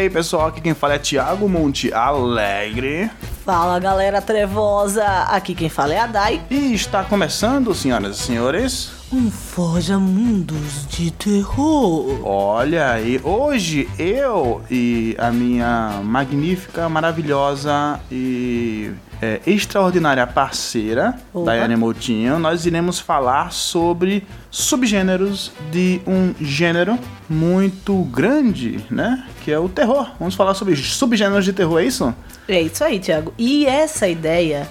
E aí, pessoal, aqui quem fala é Thiago Monte Alegre. Fala galera trevosa, aqui quem fala é a Dai. E está começando, senhoras e senhores. Um Forja Mundos de Terror. Olha aí, hoje eu e a minha magnífica, maravilhosa e é, extraordinária parceira, Opa. Daiane Moutinho, nós iremos falar sobre subgêneros de um gênero muito grande, né? Que é o terror. Vamos falar sobre subgêneros de terror, é isso? É isso aí, Thiago. E essa ideia,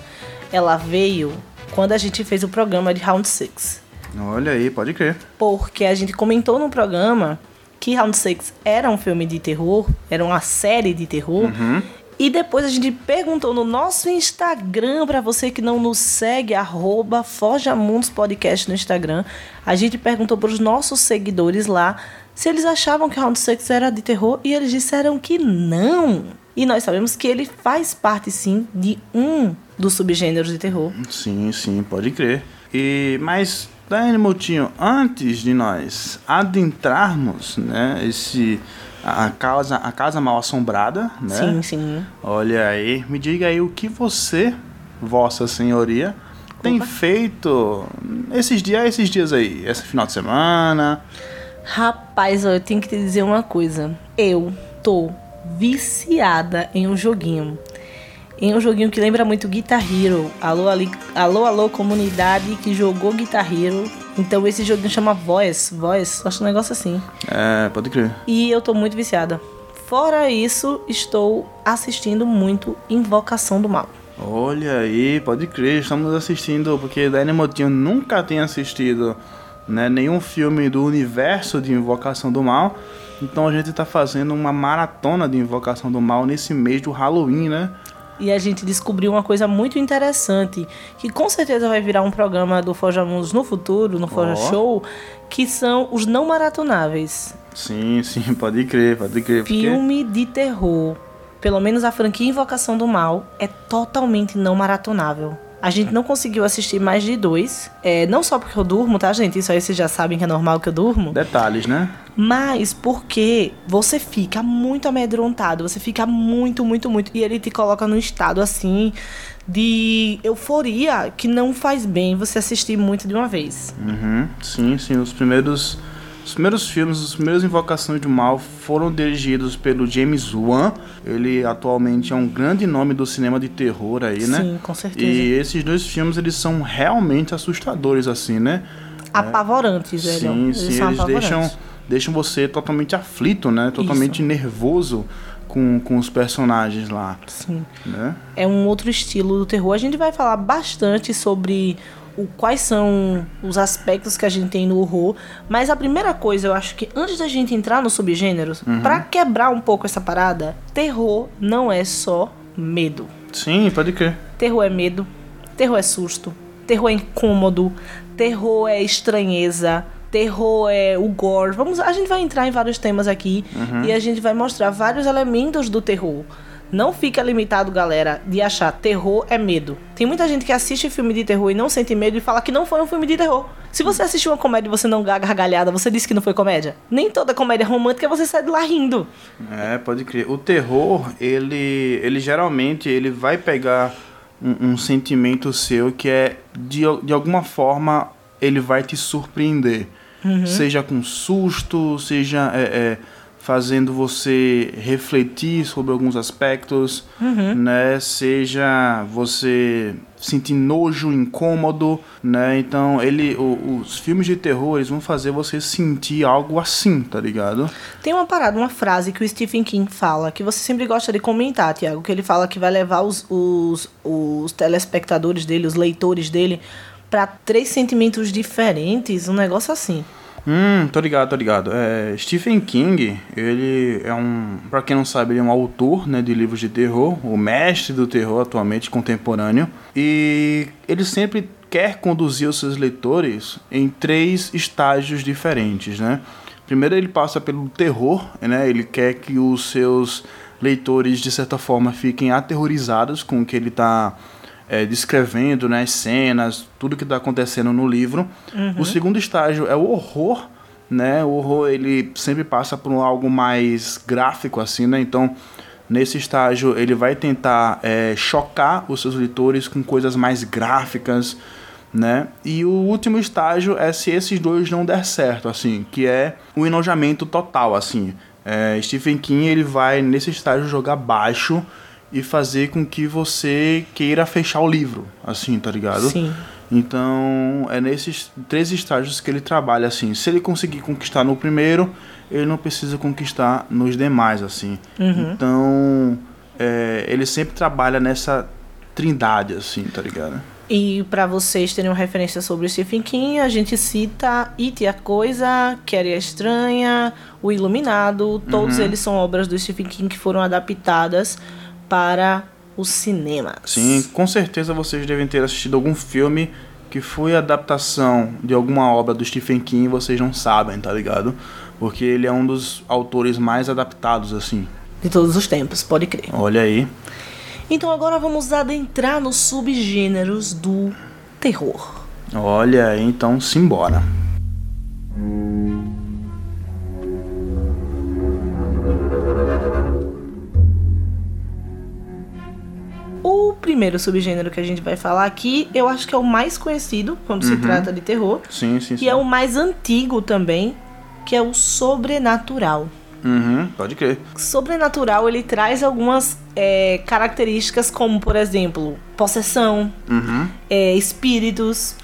ela veio quando a gente fez o programa de Round 6. Olha aí, pode crer. Porque a gente comentou no programa que Round 6 era um filme de terror, era uma série de terror. Uhum. E depois a gente perguntou no nosso Instagram, para você que não nos segue, arroba Forjamundos Podcast no Instagram. A gente perguntou para os nossos seguidores lá se eles achavam que Round 6 era de terror e eles disseram que não. E nós sabemos que ele faz parte sim de um dos subgêneros de terror. Sim, sim, pode crer. E mas Daiane Moutinho, antes de nós adentrarmos, né, esse a casa a casa mal assombrada, né? Sim, sim. Olha aí, me diga aí o que você, vossa senhoria, tem Opa. feito esses dias, esses dias aí, esse final de semana. Rapaz, ó, eu tenho que te dizer uma coisa. Eu tô viciada em um joguinho. Em um joguinho que lembra muito Guitar Hero. Alô, ali, alô, alô, comunidade que jogou Guitar Hero. Então esse joguinho chama Voice. Voice, acho um negócio assim. É, pode crer. E eu tô muito viciada. Fora isso, estou assistindo muito Invocação do Mal. Olha aí, pode crer, estamos assistindo, porque Daiane Moutinho nunca tem assistido né, nenhum filme do universo de Invocação do Mal. Então a gente tá fazendo uma maratona de Invocação do Mal nesse mês do Halloween, né? E a gente descobriu uma coisa muito interessante, que com certeza vai virar um programa do Forja Mundos no futuro, no Forja Ó. Show, que são os não maratonáveis. Sim, sim, pode crer, pode crer. porque- Filme de terror. Pelo menos a franquia Invocação do Mal é totalmente não maratonável. A gente não conseguiu assistir mais de dois. É, não só porque eu durmo, tá, gente? Isso aí vocês já sabem que é normal que eu durmo. Detalhes, né? Mas porque você fica muito amedrontado, você fica muito, muito, muito. E ele te coloca num estado assim de euforia que não faz bem você assistir muito de uma vez. Uhum, sim, sim. Os primeiros, os primeiros filmes, os primeiros Invocações do Mal foram dirigidos pelo James Wan. Ele atualmente é um grande nome do cinema de terror aí, né? Sim, com certeza. E esses dois filmes, eles são realmente assustadores, assim, né? Apavorantes, velho. Sim, Eles sim, eles deixam, deixam você totalmente aflito, né? Totalmente nervoso com, com os personagens lá, Sim. né? É um outro estilo do terror. A gente vai falar bastante sobre o, quais são os aspectos que a gente tem no horror. Mas a primeira coisa, eu acho que antes da gente entrar nos subgêneros, pra quebrar um pouco essa parada, terror não é só medo. Sim, pode crer. Terror é medo, terror é susto, terror é incômodo, terror é estranheza, terror é o gore. Vamos, a gente vai entrar em vários temas aqui e a gente vai mostrar vários elementos do terror. Não fica limitado, galera, de achar terror é medo. Tem muita gente que assiste filme de terror e não sente medo e fala que não foi um filme de terror. Se você assistiu uma comédia e você não dá gargalhada, você disse que não foi comédia? Nem toda comédia romântica você sai de lá rindo. É, pode crer. O terror, ele, ele geralmente ele vai pegar um, um sentimento seu que é de, de alguma forma ele vai te surpreender, seja com susto, seja é, é, fazendo você refletir sobre alguns aspectos, né? Seja você sentir nojo, incômodo, né? Então ele, o- os filmes de terror eles vão fazer você sentir algo assim, tá ligado? Tem uma parada, uma frase que o Stephen King fala, que você sempre gosta de comentar, Tiago, que ele fala que vai levar os, os, os telespectadores dele, os leitores dele, pra três sentimentos diferentes, um negócio assim. Hum, tô ligado, tô ligado. É, Stephen King, ele é um, pra quem não sabe, ele é um autor, né, de livros de terror, o mestre do terror atualmente contemporâneo, e ele sempre quer conduzir os seus leitores em três estágios diferentes, né? Primeiro ele passa pelo terror, né? Ele quer que os seus leitores de certa forma fiquem aterrorizados com o que ele está é, descrevendo, né, as cenas, tudo que está acontecendo no livro. O segundo estágio é o horror, né? O horror ele sempre passa por algo mais gráfico assim, né? Então nesse estágio ele vai tentar é, chocar os seus leitores com coisas mais gráficas, né? E o último estágio é se esses dois não der certo, assim, que é o enojamento total, assim. É, Stephen King ele vai nesse estágio jogar baixo e fazer com que você queira fechar o livro, assim, tá ligado? Sim. Então, é nesses três estágios que ele trabalha assim. Se ele conseguir conquistar no primeiro, ele não precisa conquistar nos demais, assim. Uhum. Então, é, ele sempre trabalha nessa trindade, assim, tá ligado? E para vocês terem uma referência sobre o Stephen King, a gente cita It e a Coisa, Carrie a Estranha, O Iluminado, todos Uhum. eles são obras do Stephen King que foram adaptadas para os cinemas. Sim, com certeza vocês devem ter assistido algum filme que foi adaptação de alguma obra do Stephen King e vocês não sabem, tá ligado? Porque ele é um dos autores mais adaptados, assim. De todos os tempos, pode crer. Olha aí. Então agora vamos adentrar nos subgêneros do terror. Olha aí, então simbora. O primeiro subgênero que a gente vai falar aqui, eu acho que é o mais conhecido quando se trata de terror, Sim, sim, sim. e é o mais antigo também, que é o sobrenatural. Uhum, pode crer. Sobrenatural ele traz algumas é, características como, por exemplo, possessão, Uhum. é, espíritos.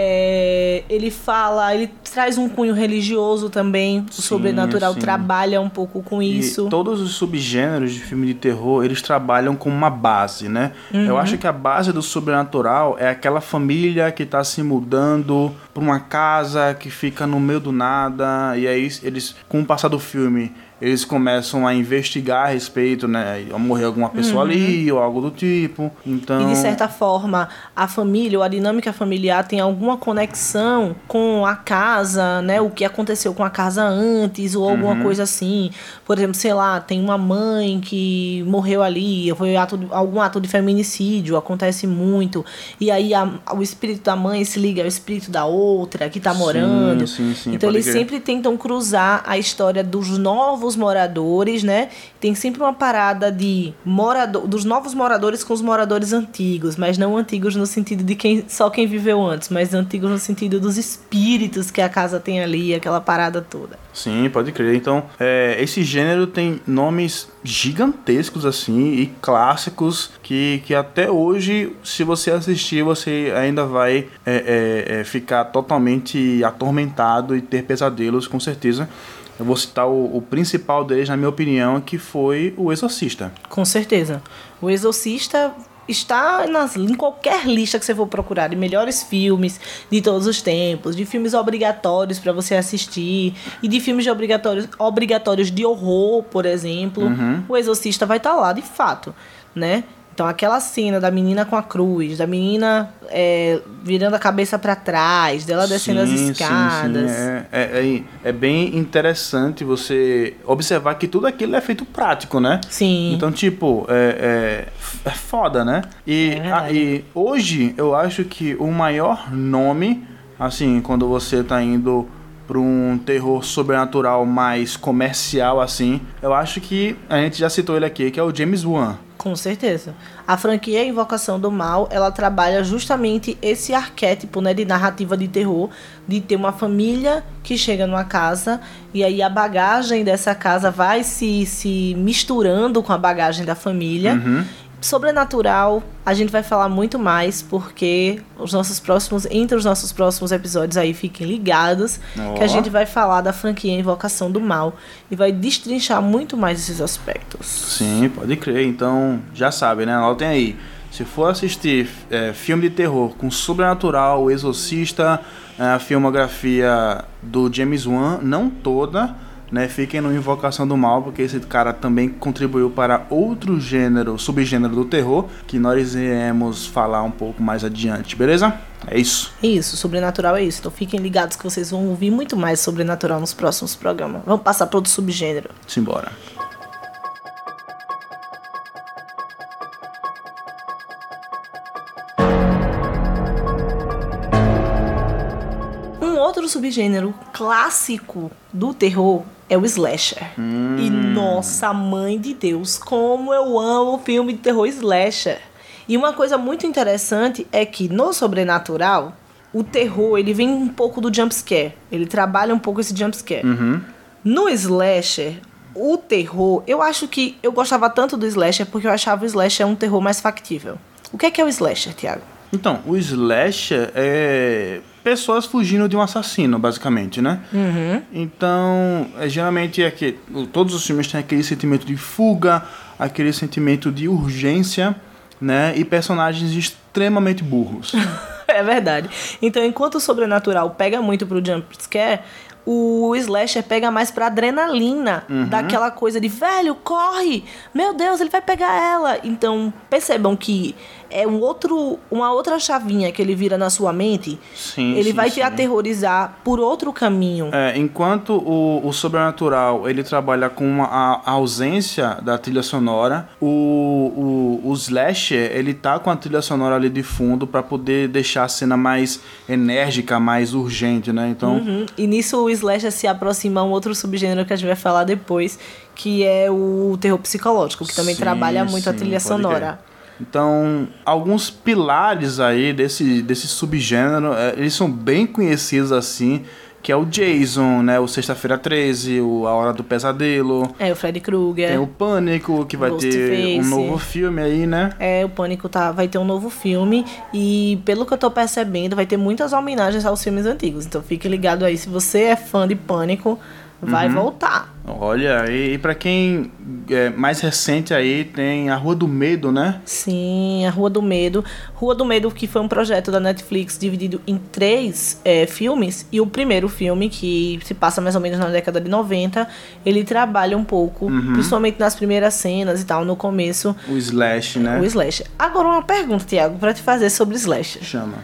É, ele fala, ele traz um cunho religioso também. O Sim, sobrenatural sim. trabalha um pouco com isso. E todos os subgêneros de filme de terror, eles trabalham com uma base, né? Eu Uhum. acho que a base do sobrenatural é aquela família que tá se mudando pra uma casa que fica no meio do nada, e aí eles, com o passar do filme, eles começam a investigar a respeito, né? Morrer alguma pessoa ali, ou algo do tipo. Então. Uhum. E de certa forma, a família ou a dinâmica familiar tem alguma conexão com a casa, né? O que aconteceu com a casa antes ou alguma Uhum. coisa assim. Por exemplo, sei lá, tem uma mãe que morreu ali, foi ato algum ato de feminicídio, acontece muito. E aí a- o espírito da mãe se liga ao espírito da outra que tá Sim, morando. sim, sim, então eles crer. sempre tentam cruzar a história dos novos moradores, né? Tem sempre uma parada de morador, dos novos moradores com os moradores antigos, mas não antigos no sentido de quem só quem viveu antes, mas antigos no sentido dos espíritos que a casa tem ali, aquela parada toda. Sim, pode crer. Então, é, esse gênero tem nomes gigantescos, assim, e clássicos que, que até hoje, se você assistir, você ainda vai é, é, é, ficar totalmente atormentado e ter pesadelos, com certeza. Eu vou citar o, o principal deles, na minha opinião, que foi o Exorcista. Com certeza. O Exorcista está nas, em qualquer lista que você for procurar de melhores filmes de todos os tempos, de filmes obrigatórios para você assistir e de filmes de obrigatórios, obrigatórios de horror, por exemplo. O Exorcista vai estar lá, de fato, né? Então aquela cena da menina com a cruz, da menina é, virando a cabeça para trás, dela descendo as Sim, sim, escadas. sim. É, é, é, é bem interessante você observar que tudo aquilo é feito prático, né? Sim. Então, tipo, é, é, é foda, né? E, É a- e hoje eu acho que o maior nome, assim, quando você tá indo pra um terror sobrenatural mais comercial, assim, eu acho que a gente já citou ele aqui, que é o James Wan. Com certeza. A franquia Invocação do Mal, ela trabalha justamente esse arquétipo, né, de narrativa de terror, de ter uma família que chega numa casa e aí a bagagem dessa casa vai se, se misturando com a bagagem da família. Uhum. Sobrenatural, a gente vai falar muito mais porque os nossos próximos, entre os nossos próximos episódios aí fiquem ligados, que a gente vai falar da franquia Invocação do Mal e vai destrinchar muito mais esses aspectos. Sim, pode crer. Então, já sabe, né? Anotem aí. Se for assistir é, filme de terror com Sobrenatural, O Exorcista, é, a filmografia do James Wan, não toda, né? Fiquem no Invocação do Mal, porque esse cara também contribuiu para outro gênero, subgênero do terror, que nós iremos falar um pouco mais adiante, beleza? É isso. Isso, sobrenatural é isso. Então fiquem ligados que vocês vão ouvir muito mais sobrenatural nos próximos programas. Vamos passar para outro subgênero. Simbora. Um outro subgênero clássico do terror é o slasher. E nossa mãe de Deus, como eu amo filme de terror slasher. E uma coisa muito interessante é que no sobrenatural, o terror, ele vem um pouco do jump scare. Ele trabalha um pouco esse jump scare. No slasher, o terror, eu acho que eu gostava tanto do slasher porque eu achava o slasher um terror mais factível. O que é que é o slasher, Thiago? Então, o slasher é pessoas fugindo de um assassino, basicamente, né? Então, é, geralmente é que todos os filmes têm aquele sentimento de fuga, aquele sentimento de urgência, né? E personagens extremamente burros. É verdade. Então, enquanto o sobrenatural pega muito pro jump scare, o slasher pega mais pra adrenalina, daquela coisa de velho, corre! Meu Deus, ele vai pegar ela. Então, percebam que é um outro, uma outra chavinha que ele vira na sua mente. Sim, ele sim, vai te sim. aterrorizar por outro caminho. É, enquanto o, o sobrenatural ele trabalha com uma, a, a ausência da trilha sonora, o, o, o slasher ele tá com a trilha sonora ali de fundo pra poder deixar a cena mais enérgica, mais urgente, né? Então, Uhum. E nisso o slasher se aproxima a um outro subgênero que a gente vai falar depois, que é o terror psicológico, que também Sim, trabalha muito a sim, trilha pode sonora. Então, alguns pilares aí desse, desse subgênero, é, eles são bem conhecidos assim, que é o Jason, né? O Sexta-feira 13, o A Hora do Pesadelo. É, o Freddy Krueger. Tem o Pânico, que vai ter Ghostface. um novo filme aí, né? É, o Pânico tá, vai ter um novo filme e, pelo que eu tô percebendo, vai ter muitas homenagens aos filmes antigos. Então fique ligado aí, se você é fã de Pânico, vai voltar. Olha, e, e pra quem é mais recente aí, tem a Rua do Medo, né? Sim, a Rua do Medo. Rua do Medo, que foi um projeto da Netflix dividido em três é, filmes. E o primeiro filme, que se passa mais ou menos na década de 90, ele trabalha um pouco, principalmente nas primeiras cenas e tal, no começo, O Slash, né? o slasher. Agora uma pergunta, Tiago, pra te fazer sobre slasher. Chama.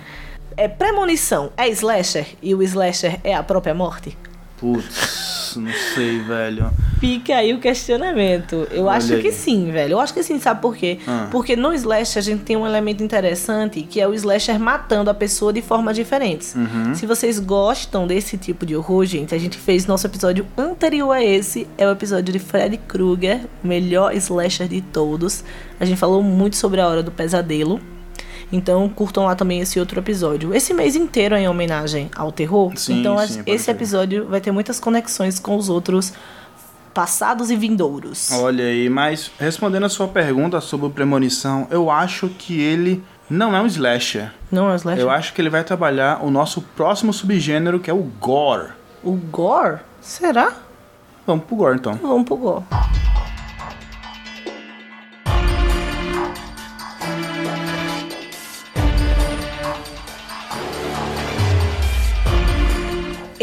É premonição é slasher e o slasher é a própria morte? Putz, não sei, velho. Fica aí o questionamento. Eu Olha acho que aí. sim, velho. Eu acho que sim, sabe por quê? Ah. Porque no slasher a gente tem um elemento interessante que é o slasher matando a pessoa de formas diferentes. Uhum. Se vocês gostam desse tipo de horror, gente, a gente fez nosso episódio anterior a esse, é o episódio de Freddy Krueger, o melhor slasher de todos. A gente falou muito sobre a hora do pesadelo. Então curtam lá também esse outro episódio. Esse mês inteiro é em homenagem ao terror. Sim, então sim, esse episódio vai ter muitas conexões com os outros passados e vindouros. Olha aí, mas respondendo a sua pergunta sobre o Premonição, eu acho que ele não é um slasher. Não é o slasher? Eu acho que ele vai trabalhar o nosso próximo subgênero, que é o gore. O gore? Será? Vamos pro gore, então. Vamos pro gore.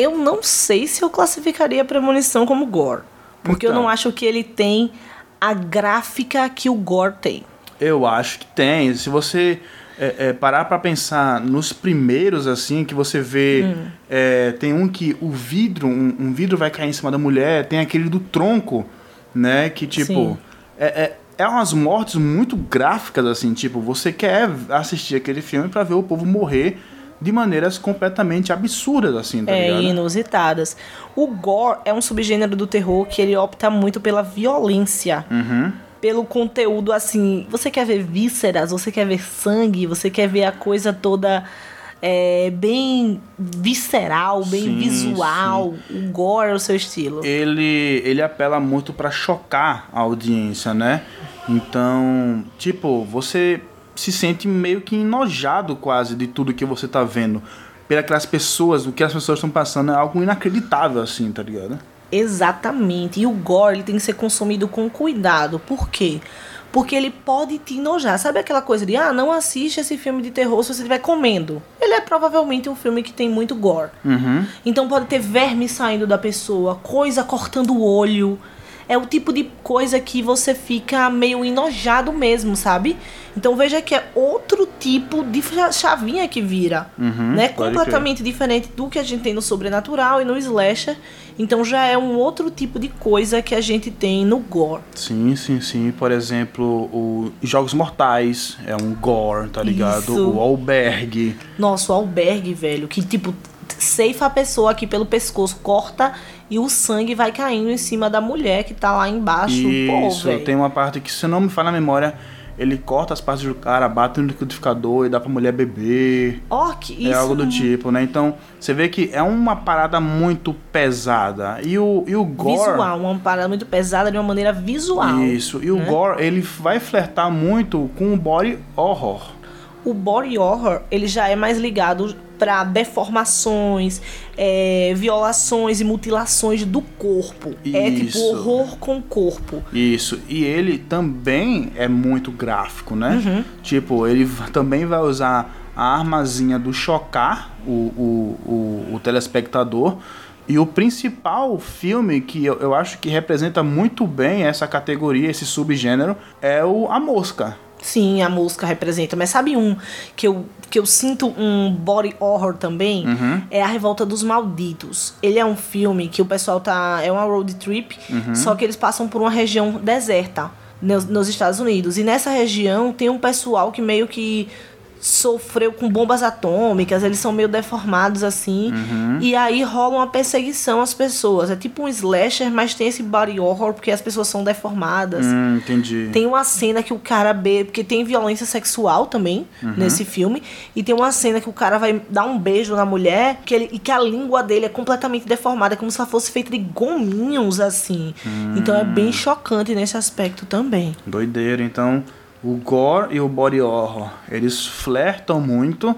Eu não sei se eu classificaria a premonição como gore. Porque eu Então. não acho que ele tem a gráfica que o gore tem. Eu acho que tem. Se você é, é, parar pra pensar nos primeiros, assim, que você vê. Hum. é, tem um que o vidro, um, um vidro vai cair em cima da mulher, tem aquele do tronco, né? Que tipo. É, é, é umas mortes muito gráficas, assim, tipo, você quer assistir aquele filme pra ver o povo morrer de maneiras completamente absurdas, assim, tá é, ligado? inusitadas. O gore é um subgênero do terror que ele opta muito pela violência. Uhum. Pelo conteúdo, assim. Você quer ver vísceras, você quer ver sangue, você quer ver a coisa toda é, bem visceral, bem Sim, visual. O gore é o seu estilo. ele, ele apela muito pra chocar a audiência, né? Então, tipo, você se sente meio que enojado quase de tudo que você tá vendo. Pelas pessoas, o que as pessoas estão passando é algo inacreditável, assim, tá ligado? Exatamente. E o gore ele tem que ser consumido com cuidado. Por quê? Porque ele pode te enojar. Sabe aquela coisa de, ah, não assiste esse filme de terror se você estiver comendo. Ele é provavelmente um filme que tem muito gore. Uhum. Então pode ter verme saindo da pessoa, coisa cortando o olho. É o tipo de coisa que você fica meio enojado mesmo, sabe? Então veja que é outro tipo de cha- chavinha que vira, Uhum, né? Completamente diferente do que a gente tem no sobrenatural e no slasher. Então já é um outro tipo de coisa que a gente tem no gore. Sim, sim, sim. Por exemplo, o Jogos Mortais é um gore, tá ligado? Isso. O Albergue. Nossa, o albergue, velho, que tipo ceifa a pessoa aqui pelo pescoço, corta e o sangue vai caindo em cima da mulher que tá lá embaixo. Isso, Pô, tem uma parte que, se não me falha a memória, ele corta as partes do cara, bate no liquidificador e dá pra mulher beber. Ó, que isso. É algo do tipo, né? Então, você vê que é uma parada muito pesada. E o, e o gore... Visual, uma parada muito pesada de uma maneira visual. Isso. E o né? gore, ele vai flertar muito com o body horror. O body horror, ele já é mais ligado para deformações, é, violações e mutilações do corpo. É tipo Isso. horror com o corpo. Isso. E ele também é muito gráfico, né? Uhum. Tipo, ele também vai usar a armazinha do chocar o, o, o, o telespectador. E o principal filme que eu, eu acho que representa muito bem essa categoria, esse subgênero, é o A Mosca. Sim, a música representa. Mas sabe um que eu, que eu sinto um body horror também? Uhum. É A Revolta dos Malditos. Ele é um filme que o pessoal tá. É uma road trip, Uhum. só que eles passam por uma região deserta nos, nos Estados Unidos. E nessa região tem um pessoal que meio que sofreu com bombas atômicas, eles são meio deformados assim. Uhum. E aí rola uma perseguição às pessoas. É tipo um slasher, mas tem esse body horror porque as pessoas são deformadas. Hum, entendi. Tem uma cena que o cara bebe, porque tem violência sexual também Uhum. nesse filme, e tem uma cena que o cara vai dar um beijo na mulher que ele, e que a língua dele é completamente deformada, como se ela fosse feita de gominhos assim. Então é Hum. bem chocante nesse aspecto também. Doideira. Então, o gore e o body horror, eles flertam muito,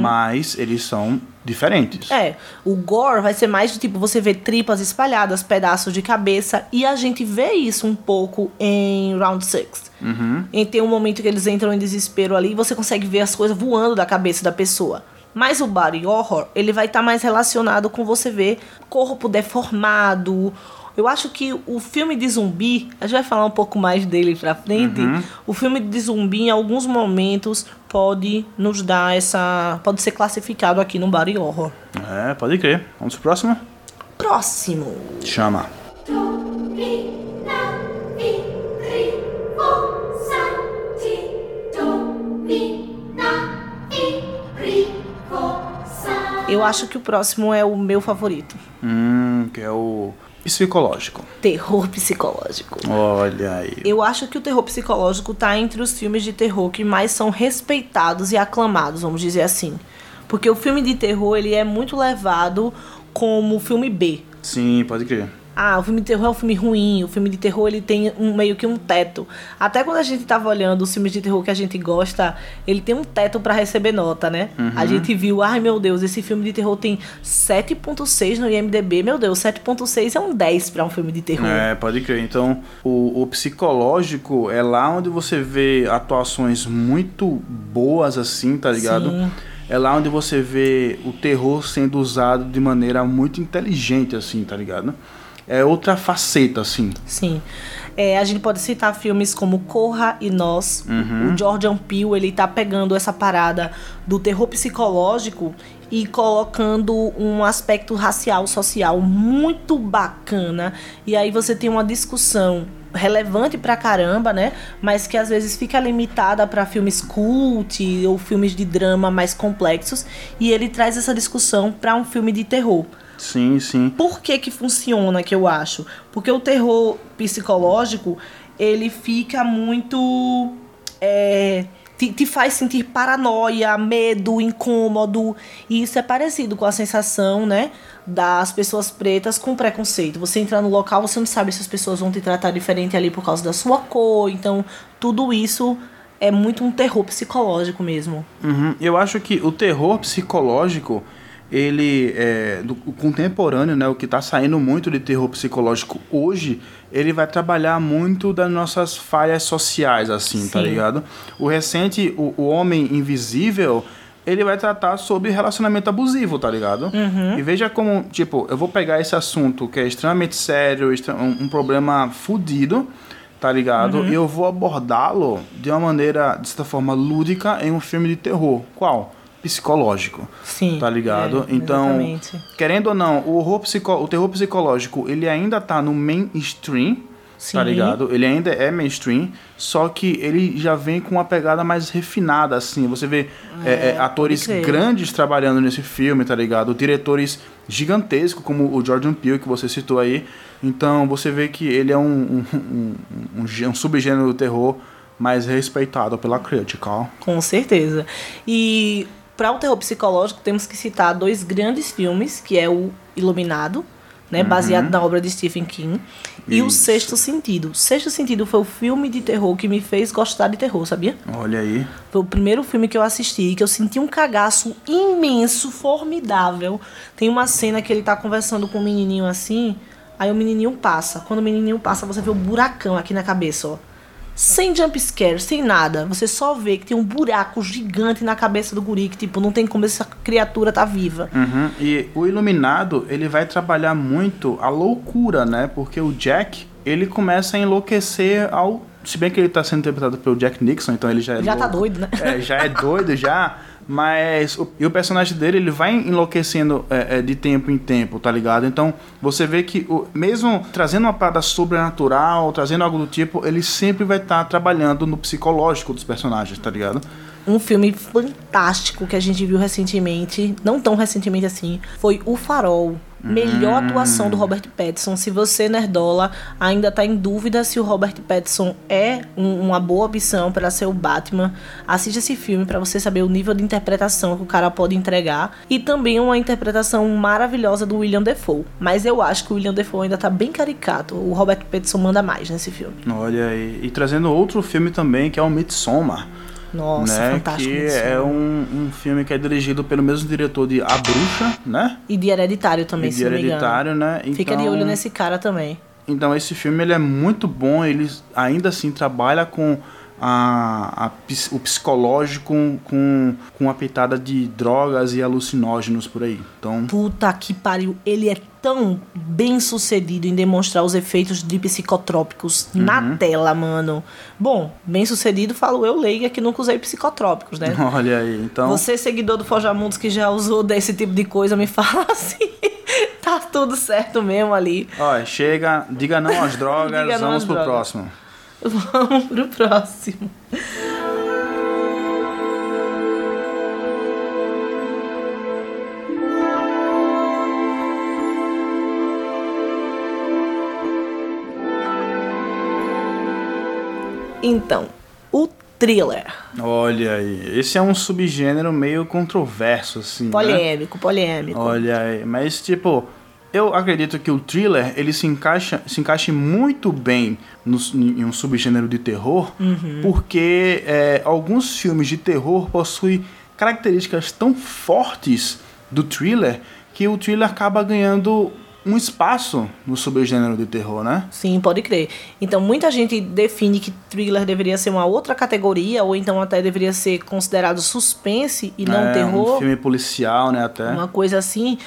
mas eles são diferentes. Uhum. É, o gore vai ser mais de tipo você vê tripas espalhadas, pedaços de cabeça, e a gente vê isso um pouco em Round Six. Uhum. E tem um momento que eles entram em desespero ali e você consegue ver as coisas voando da cabeça da pessoa. Mas o body horror, ele vai estar mais relacionado com você ver corpo deformado. Eu acho que o filme de zumbi, a gente vai falar um pouco mais dele pra frente. O filme de zumbi, em alguns momentos, pode nos dar essa. pode ser classificado aqui no body horror. É, pode crer. Vamos pro próximo? Próximo. Chama. Eu acho que o próximo é o meu favorito. Hum, que é o psicológico. Terror psicológico. Olha aí. Eu acho que o terror psicológico tá entre os filmes de terror que mais são respeitados e aclamados, vamos dizer assim. Porque o filme de terror, ele é muito levado como filme B. Sim, pode crer. Ah, o filme de terror é um filme ruim, o filme de terror ele tem um, meio que um teto. Até quando a gente tava olhando os filmes de terror que a gente gosta, ele tem um teto pra receber nota, né? A gente viu, ai meu Deus, esse filme de terror tem 7.6 no IMDB. Meu Deus, 7.6 é um 10 pra um filme de terror. É, pode crer. Então, o, o psicológico é lá onde você vê atuações muito boas, assim, tá ligado? Sim. É lá onde você vê o terror sendo usado de maneira muito inteligente, assim, tá ligado? É outra faceta, assim. Sim. É, a gente pode citar filmes como Corra e Nós. O Jordan Peele, ele tá pegando essa parada do terror psicológico e colocando um aspecto racial, social muito bacana. E aí você tem uma discussão relevante pra caramba, né? Mas que às vezes fica limitada pra filmes cult ou filmes de drama mais complexos. E ele traz essa discussão pra um filme de terror. Sim, sim. Por que que funciona, que eu acho? Porque o terror psicológico, ele fica muito... é, te, te faz sentir paranoia, medo, incômodo. E isso é parecido com a sensação, né? Das pessoas pretas com preconceito. Você entra no local, você não sabe se as pessoas vão te tratar diferente ali por causa da sua cor. Então, tudo isso é muito um terror psicológico mesmo. Uhum. Eu acho que o terror psicológico, ele é do o contemporâneo, né, o que está saindo muito de terror psicológico hoje, ele vai trabalhar muito das nossas falhas sociais, assim, tá Sim. ligado? O recente, o, o Homem Invisível, ele vai tratar sobre relacionamento abusivo, tá ligado? E veja como, tipo, eu vou pegar esse assunto que é extremamente sério, um, um problema fudido, tá ligado? E eu vou abordá-lo de uma maneira, de certa forma, lúdica em um filme de terror. Qual? Psicológico. Sim. Tá ligado? é, então, exatamente. querendo ou não, o, horror psico, o terror psicológico, ele ainda tá no mainstream, Sim. tá ligado? Ele ainda é mainstream, só que ele já vem com uma pegada mais refinada, assim. Você vê é, é, atores crer. grandes trabalhando nesse filme, tá ligado? Diretores gigantescos, como o Jordan Peele, que você citou aí. Então, você vê que ele é um, um, um, um, um subgênero do terror mais respeitado pela crítica. Com certeza. E para o terror psicológico, temos que citar dois grandes filmes, que é o Iluminado, né, baseado na obra de Stephen King, e o Uhum. Sexto Sentido. Sexto Sentido foi o filme de terror que me fez gostar de terror, sabia? Olha aí. Foi o primeiro filme que eu assisti, que eu senti um cagaço imenso, formidável. Tem uma cena que ele tá conversando com um menininho assim, aí o menininho passa. Quando o menininho passa, você vê um buracão aqui na cabeça, ó. Sem jump scare, sem nada. Você só vê que tem um buraco gigante na cabeça do guri, que tipo, não tem como essa criatura tá viva. Uhum. E o Iluminado, ele vai trabalhar muito a loucura, né? Porque o Jack, ele começa a enlouquecer ao... Se bem que ele tá sendo interpretado pelo Jack Nixon, então ele já é Já tá louco. doido, né? É, já é doido já, mas o, e o personagem dele ele vai enlouquecendo é, é, de tempo em tempo, tá ligado? Então você vê que o, mesmo trazendo uma parada sobrenatural, trazendo algo do tipo, ele sempre vai estar trabalhando no psicológico dos personagens, tá ligado? Um filme fantástico que a gente viu recentemente, não tão recentemente assim, foi O Farol. Melhor atuação do Robert Pattinson. Se você, nerdola, ainda tá em dúvida se o Robert Pattinson é um- uma boa opção para ser o Batman, assista esse filme para você saber o nível de interpretação que o cara pode entregar. E também uma interpretação maravilhosa do William Defoe. Mas eu acho que o William Defoe ainda tá bem caricato. O Robert Pattinson manda mais nesse filme. Olha aí. E trazendo outro filme também, que é o Midsommar. Nossa, né? fantástico. Que é um, um filme que é dirigido pelo mesmo diretor de A Bruxa, né? E de Hereditário também, e se de. Hereditário, né? Fica de Então- olho nesse cara também. Então esse filme ele é muito bom, ele ainda assim trabalha com a, a o psicológico com, com uma pitada de drogas e alucinógenos por aí. Então, Puta que pariu. Ele é tão bem sucedido em demonstrar os efeitos de psicotrópicos Uhum. na tela, mano. Bom, bem sucedido, falo eu, leiga, que nunca usei psicotrópicos, né? olha aí. Então, Você, seguidor do Forjamundos, que já usou desse tipo de coisa, me fala assim. tá tudo certo mesmo ali. ó, chega, diga não às drogas, não vamos às pro drogas. próximo. Vamos pro próximo. Então, o thriller. Olha aí, esse é um subgênero meio controverso assim, né? Polêmico, polêmico. Olha aí, mas tipo, eu acredito que o thriller ele se encaixa, se encaixa muito bem no, em um subgênero de terror, porque é, alguns filmes de terror possuem características tão fortes do thriller que o thriller acaba ganhando um espaço no subgênero de terror, né? Sim, pode crer. Então, muita gente define que thriller deveria ser uma outra categoria, ou então até deveria ser considerado suspense e não é, terror. Um filme policial, né, até. uma coisa assim.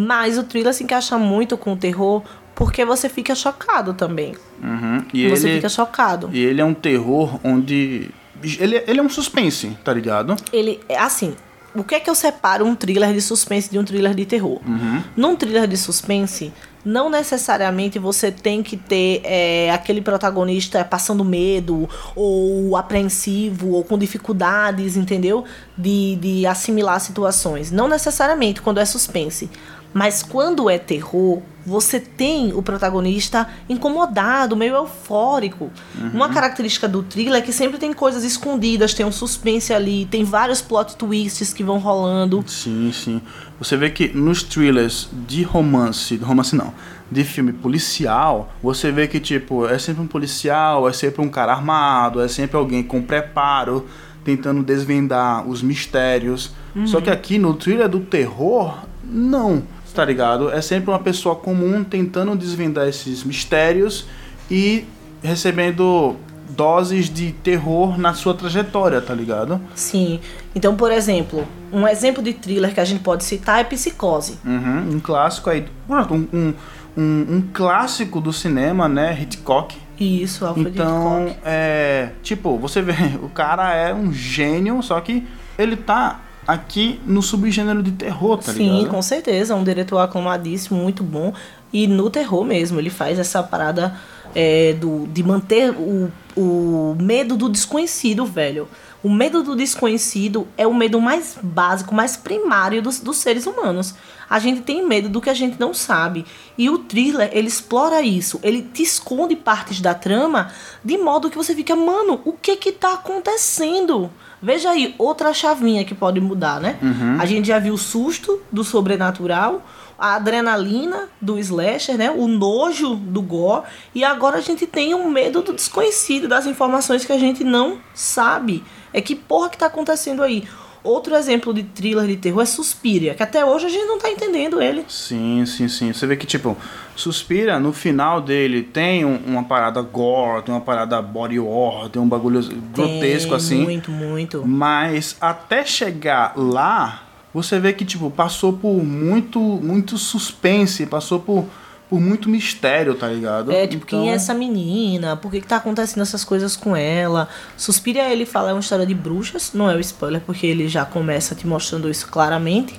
Mas o thriller se encaixa muito com o terror porque você fica chocado também. Uhum. E você ele, fica chocado. e ele é um terror onde ele, ele é um suspense, tá ligado? Ele é assim. O que é que eu separo um thriller de suspense de um thriller de terror? Uhum. Num thriller de suspense, não necessariamente você tem que ter é, aquele protagonista passando medo, ou apreensivo, ou com dificuldades, entendeu? De, de assimilar situações. Não necessariamente quando é suspense. Mas quando é terror, você tem o protagonista incomodado, meio eufórico. Uma característica do thriller é que sempre tem coisas escondidas, tem um suspense ali, tem vários plot twists que vão rolando. Sim, sim. Você vê que nos thrillers de romance, de romance não, de filme policial, você vê que tipo, é sempre um policial, é sempre um cara armado, é sempre alguém com preparo, tentando desvendar os mistérios. Só que aqui no thriller do terror, não, tá ligado? É sempre uma pessoa comum tentando desvendar esses mistérios e recebendo doses de terror na sua trajetória, tá ligado? Sim. Então, por exemplo, um exemplo de thriller que a gente pode citar é Psicose. Uhum, um clássico aí. Um, um, um, um clássico do cinema, né? Hitchcock. Isso, Alfred Então, Hitchcock. é. Tipo, você vê, o cara é um gênio, só que ele tá aqui no subgênero de terror, tá Sim, ligado? com certeza. Um diretor aclamadíssimo, muito bom. E no terror mesmo, ele faz essa parada é, do, de manter o, o medo do desconhecido, velho. O medo do desconhecido é o medo mais básico, mais primário dos, dos seres humanos. A gente tem medo do que a gente não sabe. E o thriller, ele explora isso. Ele te esconde partes da trama de modo que você fica, mano, o que que tá acontecendo? Veja aí, outra chavinha que pode mudar, né? Uhum. A gente já viu o susto do sobrenatural, a adrenalina do slasher, né? O nojo do gore. E agora a gente tem o medo do desconhecido, das informações que a gente não sabe. É que porra que tá acontecendo aí? Outro exemplo de thriller de terror é Suspiria, que até hoje a gente não tá entendendo ele. Sim, sim, sim. Você vê que, tipo, Suspira, no final dele, tem um- uma parada gore, tem uma parada body horror, tem um bagulho grotesco, Tem assim. Muito, muito. Mas até chegar lá, você vê que, tipo, passou por muito, muito suspense, passou por, por muito mistério, tá ligado? É, tipo, Então, quem é essa menina? Por que, que tá acontecendo essas coisas com ela? Suspiria, ele fala, é uma história de bruxas, não é o spoiler, porque ele já começa te mostrando isso claramente.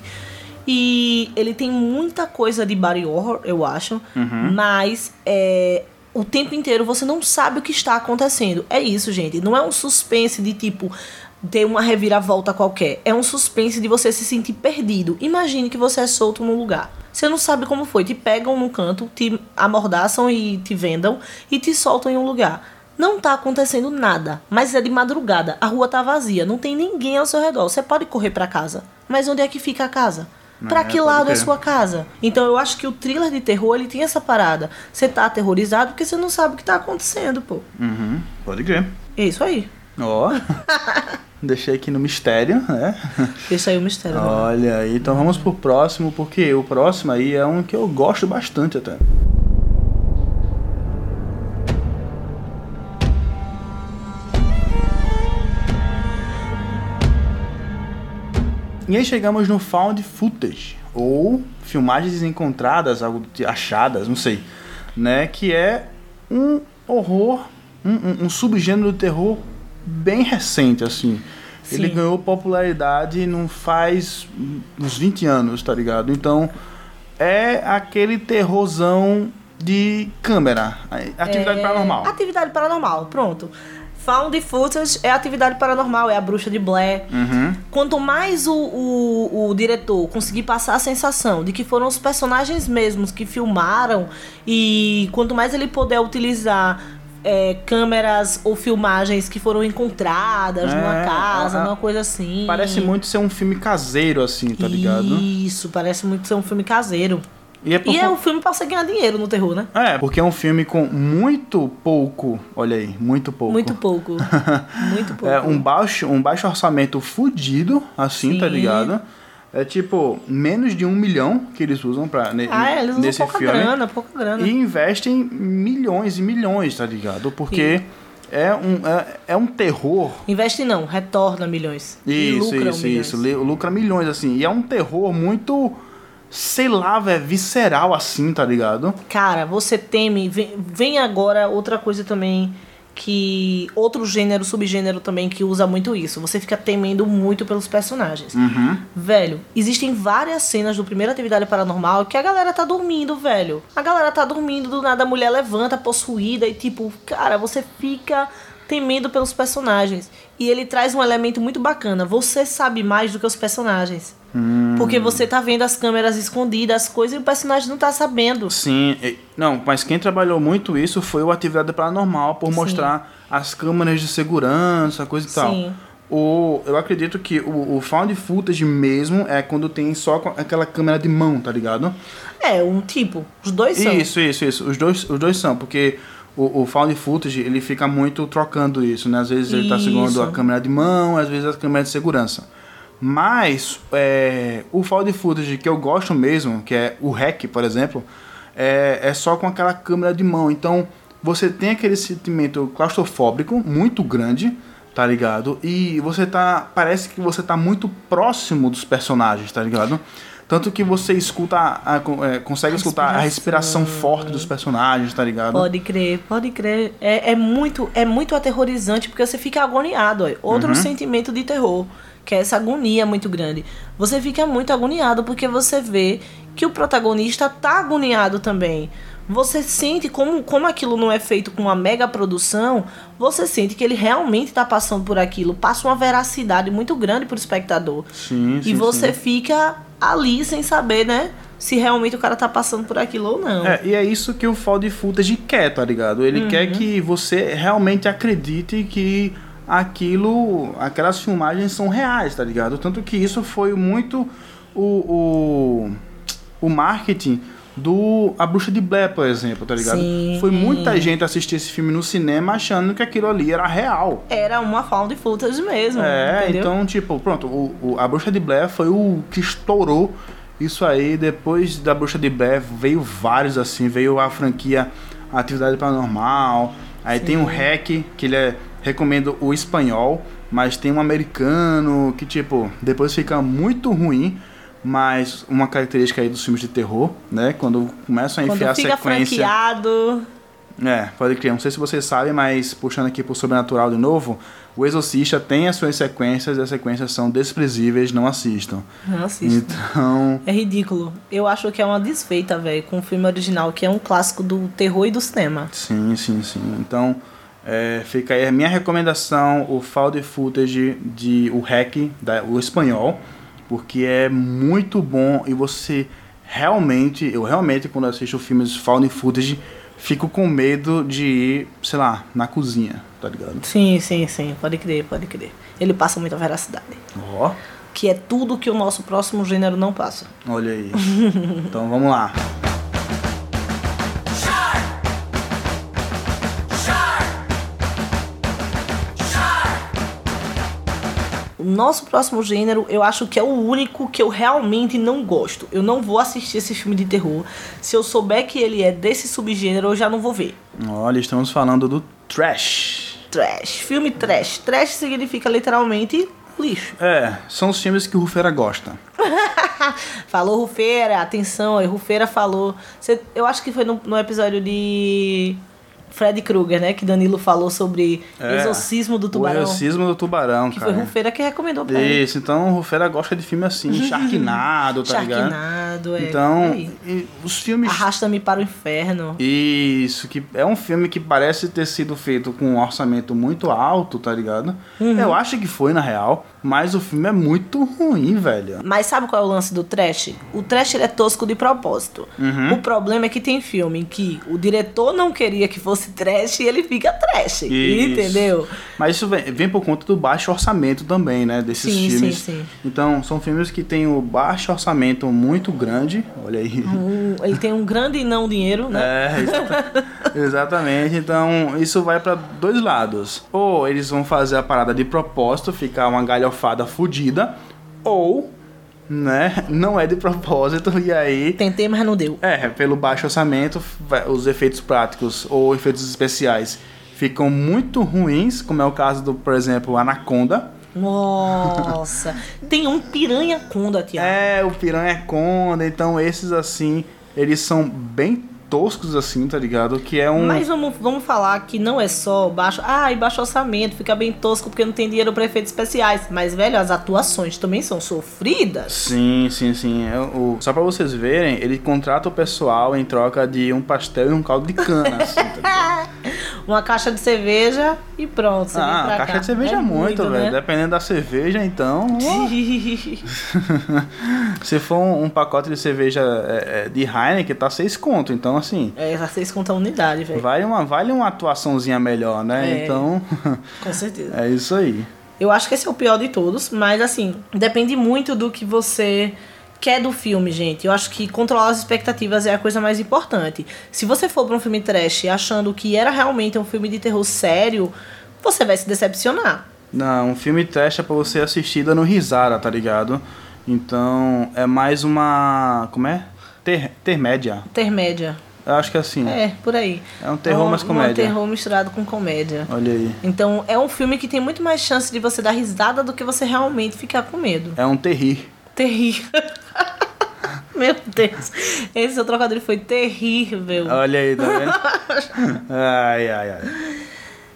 E ele tem muita coisa de body horror, eu acho, mas é, o tempo inteiro você não sabe o que está acontecendo. É isso, gente. Não é um suspense de tipo ter uma reviravolta qualquer. É um suspense de você se sentir perdido. Imagine que você é solto num lugar. Você não sabe como foi. Te pegam num canto, te amordaçam e te vendam e te soltam em um lugar. Não tá acontecendo nada, mas é de madrugada. A rua tá vazia, não tem ninguém ao seu redor. Você pode correr pra casa, mas onde é que fica a casa? Pra É, que lado é sua casa? Então eu acho que o thriller de terror ele tem essa parada. Você tá aterrorizado porque você não sabe o que tá acontecendo, pô. Uhum, pode crer. É isso aí. Ó. Deixei aqui no mistério, né? Deixa aí o mistério. né? Olha aí, então vamos pro próximo, porque o próximo aí é um que eu gosto bastante até. E aí chegamos no found footage, ou filmagens encontradas, algo achadas, não sei, né? Que é um horror, um, um- um subgênero do terror bem recente, assim. Ele Sim. ganhou popularidade não faz uns 20 anos, tá ligado? Então, é aquele terrorzão de câmera, atividade É, paranormal. Atividade paranormal, pronto. Found footage é atividade paranormal, é a bruxa de Blair. Uhum. Quanto mais o, o, o diretor conseguir passar a sensação de que foram os personagens mesmos que filmaram, e quanto mais ele puder utilizar é, câmeras ou filmagens que foram encontradas É, numa casa, é, é. numa coisa assim. Parece muito ser um filme caseiro, assim, tá ligado? Isso, parece muito ser um filme caseiro. E é, por E é um filme pra você ganhar dinheiro no terror, né? É, porque é um filme com muito pouco, olha aí, muito pouco. Muito pouco. muito pouco. É um baixo, um baixo orçamento fudido, assim, tá Sim. ligado? É tipo, menos de um milhão que eles usam pra, ne- Ah, é, eles usam nesse pouca filme. grana, pouca grana. E investem milhões e milhões, tá ligado? Porque é um, é, é um terror. Investe não, retorna milhões. Isso, isso, milhões. isso. Lucra milhões, assim. E é um terror muito, sei lá, velho, visceral, assim, tá ligado? Cara, você teme. Vem, vem agora outra coisa também que. Outro gênero, subgênero também que usa muito isso. Você fica temendo muito pelos personagens. Uhum. Velho, existem várias cenas do primeiro Atividade Paranormal que a galera tá dormindo, velho. A galera tá dormindo, do nada a mulher levanta possuída e tipo, cara, você fica temendo pelos personagens. E ele traz um elemento muito bacana. Você sabe mais do que os personagens. Hum. Porque você tá vendo as câmeras escondidas, as coisas, e o personagem não tá sabendo. Sim, não, mas quem trabalhou muito isso foi o Atividade Paranormal, por Sim. mostrar as câmeras de segurança, coisa e tal. Sim. O, eu acredito que o, o found footage mesmo é quando tem só aquela câmera de mão, tá ligado? É, um tipo. Os dois são. Isso, isso, isso. Os dois, os dois são, porque o, o found footage ele fica muito trocando isso, né? Às vezes ele tá Isso. segurando a câmera de mão, às vezes a câmera de segurança. Mas é, o found footage que eu gosto mesmo, que é o REC, por exemplo, é, é só com aquela câmera de mão. Então você tem aquele sentimento claustrofóbico muito grande, tá ligado? E você tá. Parece que você tá muito próximo dos personagens, tá ligado? Tanto que você escuta, a- a- é, consegue A escutar a respiração forte dos personagens, tá ligado? Pode crer, pode crer. É, é muito, é muito aterrorizante porque você fica agoniado. ó. Outro Uhum. sentimento de terror, que é essa agonia muito grande. Você fica muito agoniado porque você vê que o protagonista tá agoniado também. Você sente como, como aquilo não é feito com uma mega produção, você sente que ele realmente tá passando por aquilo. Passa uma veracidade muito grande pro espectador. Sim, sim. e você sim. fica ali sem saber, né? Se realmente o cara tá passando por aquilo ou não. É, e é isso que o found footage quer, tá ligado? Ele quer Uhum. que você realmente acredite que aquilo, aquelas filmagens são reais, tá ligado? Tanto que isso foi muito o, o, o marketing do A Bruxa de Blair, por exemplo, tá ligado? Sim. Foi muita gente assistir esse filme no cinema achando que aquilo ali era real. Era uma found footage mesmo. É, entendeu? então, tipo, pronto, o, o- a Bruxa de Blair foi o que estourou isso aí. Depois da Bruxa de Blair veio vários assim, veio a franquia Atividade Paranormal, aí tem o Hack, que ele é, recomendo o espanhol, mas tem um americano que, tipo, depois fica muito ruim. Mas uma característica aí dos filmes de terror, né? Quando começam a Quando enfiar fica sequência. franqueado. É, pode crer. Não sei se vocês sabem, mas puxando aqui pro Sobrenatural de novo, o Exorcista tem as suas sequências e as sequências são desprezíveis, não assistam. Não assista. Então, É ridículo. Eu acho que é uma desfeita, velho, com o filme original, que é um clássico do terror e do cinema. sim, sim, sim. Então, é, fica aí a minha recomendação, o found footage de o hack, da, o espanhol, porque é muito bom e você realmente, eu realmente quando assisto filmes found footage, fico com medo de ir, sei lá, na cozinha, tá ligado? Sim, sim, sim. Pode crer, pode crer. Ele passa muita veracidade. Ó. Que é tudo que o nosso próximo gênero não passa. Olha aí. então vamos lá. Nosso próximo gênero, eu acho que é o único que eu realmente não gosto. Eu não vou assistir esse filme de terror. Se eu souber que ele é desse subgênero, eu já não vou ver. Olha, estamos falando do trash. Trash. Filme trash. Trash significa literalmente lixo. É, são os filmes que o Rufeira gosta. Falou Rufeira, atenção, aí Rufeira falou. Cê- eu acho que foi no, no episódio de Fred Krueger, né? Que Danilo falou sobre É, exorcismo do O tubarão. Exorcismo do Tubarão, Que cara. foi Rufeira que recomendou pra ele. Isso, então o Rufeira gosta de filme assim, Sharknado, tá ligado? Sharknado, é. Então, e os filmes... Arrasta-me para o inferno. Isso, que é um filme que parece ter sido feito com um orçamento muito alto, tá ligado? Uhum. Eu acho que foi, na real, mas o filme é muito ruim, velho. Mas sabe qual é o lance do trash? O trash é tosco de propósito. Uhum. O problema é que tem filme em que o diretor não queria que fosse trash e ele fica trash. Isso. Entendeu? Mas isso vem, vem por conta do baixo orçamento também, né? Desses Sim, filmes. sim, sim. Então, são filmes que têm o baixo orçamento muito grande. Olha aí. Um- ele tem um grande não dinheiro, né? É, exata- exatamente. Então, isso vai pra dois lados. Ou eles vão fazer a parada de propósito, ficar uma galhofada fodida, ou, né, não é de propósito, e aí Tentei, mas não deu. É, pelo baixo orçamento, os efeitos práticos ou efeitos especiais ficam muito ruins, como é o caso do, por exemplo, Anaconda. Nossa. tem um piranha conda, Tiago. É, o Piranha Conda, então esses assim, eles são bem toscos assim, tá ligado? Que é um Mas vamos, vamos falar que não é só baixo. Ah, e baixo orçamento, fica bem tosco porque não tem dinheiro para efeitos especiais. Mas, velho, as atuações também são sofridas. Sim, sim, sim. É, o- Só pra vocês verem, ele contrata o pessoal em troca de um pastel e um caldo de cana. assim, tá ligado? Uma caixa de cerveja e pronto. Você vem ah, pra caixa cá. de cerveja é muito, velho. né? Dependendo da cerveja, então. Se for um, um pacote de cerveja é, é, de Heineken, tá seis conto. Então, assim, é, já vocês contam unidade, velho. vale uma, vale uma atuaçãozinha melhor, né? É. Então, Com certeza. é isso aí. Eu acho que esse é o pior de todos, mas assim, depende muito do que você quer do filme, gente. Eu acho que controlar as expectativas é a coisa mais importante. Se você for pra um filme trash achando que era realmente um filme de terror sério, você vai se decepcionar. Não, um filme trash é pra você assistir dando risada, tá ligado? Então, é mais uma. Como é? Ter, termédia. Intermédia. Eu acho que é assim. É, por aí. É um terror um, mais comédia. Um terror misturado com comédia. Olha aí. Então, é um filme que tem muito mais chance de você dar risada do que você realmente ficar com medo. É um terrir. Terrível. Meu Deus. Esse seu trocadilho foi terrível. Olha aí, tá vendo? ai, ai, ai.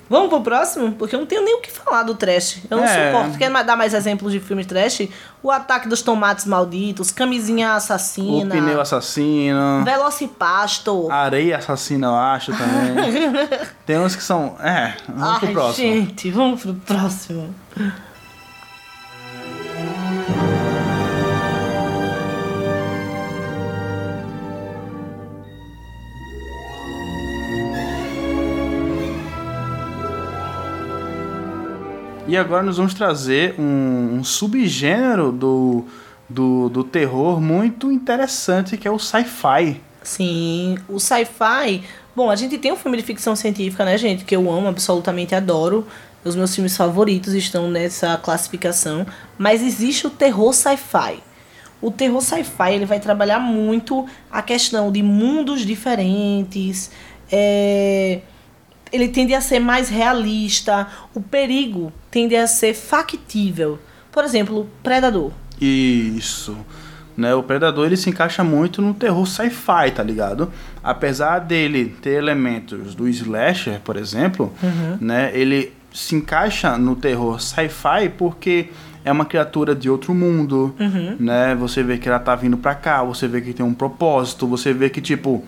Vamos pro próximo? Porque eu não tenho nem o que falar do trash. Eu não É. suporto. Quer dar mais exemplos de filmes trash? O Ataque dos Tomates Malditos, Camisinha O Assassina, pneu assassino. Velocipasto. Areia assassina, eu acho também. Tem uns que são. É, vamos pro Ai, próximo. gente, vamos pro próximo. E agora nós vamos trazer um, um subgênero do, do, do terror muito interessante que é o sci-fi. Sim, o sci-fi. Bom, a gente tem um filme de ficção científica, né, gente? Que eu amo, absolutamente adoro. Os meus filmes favoritos estão nessa classificação. Mas existe o terror sci-fi. O terror sci-fi ele vai trabalhar muito a questão de mundos diferentes. é, Ele tende a ser mais realista. O perigo tende a ser factível. Por exemplo, Predador. Isso. Né, o Predador ele se encaixa muito no terror sci-fi, tá ligado? Apesar dele ter elementos do slasher, por exemplo, né, ele se encaixa no terror sci-fi porque é uma criatura de outro mundo, né? Você vê que ela tá vindo pra cá, você vê que tem um propósito, você vê que tipo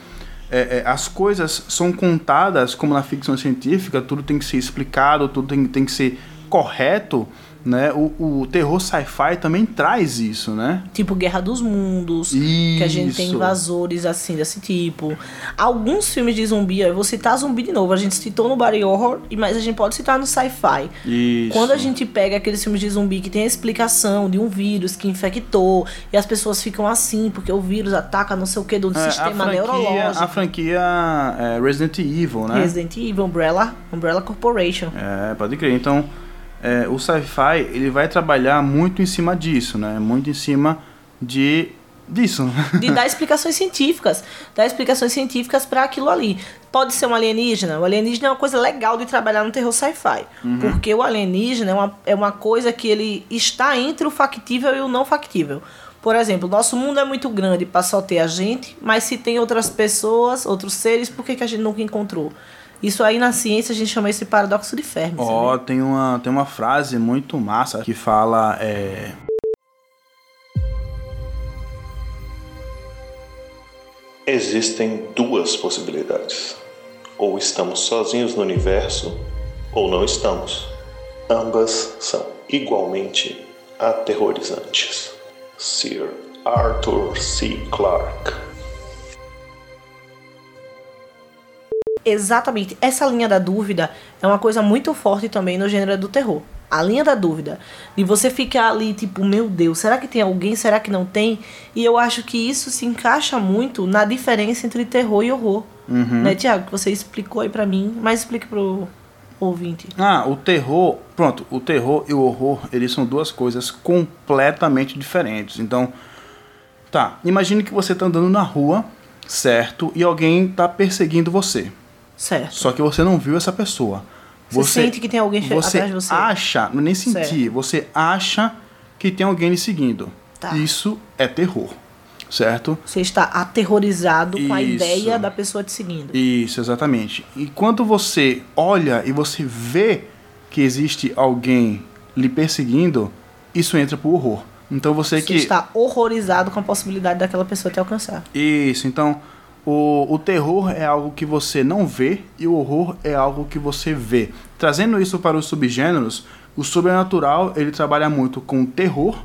é, é, as coisas são contadas como na ficção científica, tudo tem que ser explicado, tudo tem, tem que ser correto, né? O, o terror sci-fi também traz isso, né? Tipo Guerra dos Mundos, que a gente tem Isso. invasores assim desse tipo. Alguns filmes de zumbi, eu vou citar zumbi de novo, a gente citou no body horror, e- mas a gente pode citar no sci-fi. Isso. Quando a gente pega aqueles filmes de zumbi que tem a explicação de um vírus que infectou e as pessoas ficam assim porque o vírus ataca não sei o que do É, sistema a franquia, neurológico. a franquia é, Resident Evil, né? Resident Evil, Umbrella, Umbrella Corporation. É, pode crer. Então, é, o sci-fi ele vai trabalhar muito em cima disso, né? Muito em cima de disso. de dar explicações científicas, dar explicações científicas para aquilo ali. Pode ser um alienígena. O alienígena é uma coisa legal de trabalhar no terror sci-fi, porque o alienígena é uma, é uma coisa que ele está entre o factível e o não factível. Por exemplo, nosso mundo é muito grande para só ter a gente, mas se tem outras pessoas, outros seres, por que, que a gente nunca encontrou? Isso aí na ciência a gente chama esse paradoxo de Fermi. Ó, sabia? tem uma, tem uma frase muito massa que fala. É... Existem duas possibilidades. Ou estamos sozinhos no universo, ou não estamos. Ambas são igualmente aterrorizantes. Sir Arthur C. Clarke. Exatamente. Essa linha da dúvida é uma coisa muito forte também no gênero do terror. A linha da dúvida. De você ficar ali, tipo, meu Deus, será que tem alguém? Será que não tem? E eu acho que isso se encaixa muito na diferença entre terror e horror. Né, Tiago? Que você explicou aí pra mim, mas explique pro ouvinte. Ah, o terror. Pronto, o terror e o horror, eles são duas coisas completamente diferentes. Então, tá. Imagine que você tá andando na rua, certo? E alguém tá perseguindo você. Certo. Só que você não viu essa pessoa. Você sente que tem alguém você atrás de você. acha, não é nem sentir, você acha que tem alguém lhe seguindo. Tá. Isso é terror, certo? Você está aterrorizado com a Isso. ideia da pessoa te seguindo. Isso, exatamente. E quando você olha e você vê que existe alguém lhe perseguindo, isso entra pro horror. Então você Você que está horrorizado com a possibilidade daquela pessoa te alcançar. Isso, então o, o terror é algo que você não vê e o horror é algo que você vê. Trazendo isso para os subgêneros, o sobrenatural ele trabalha muito com terror,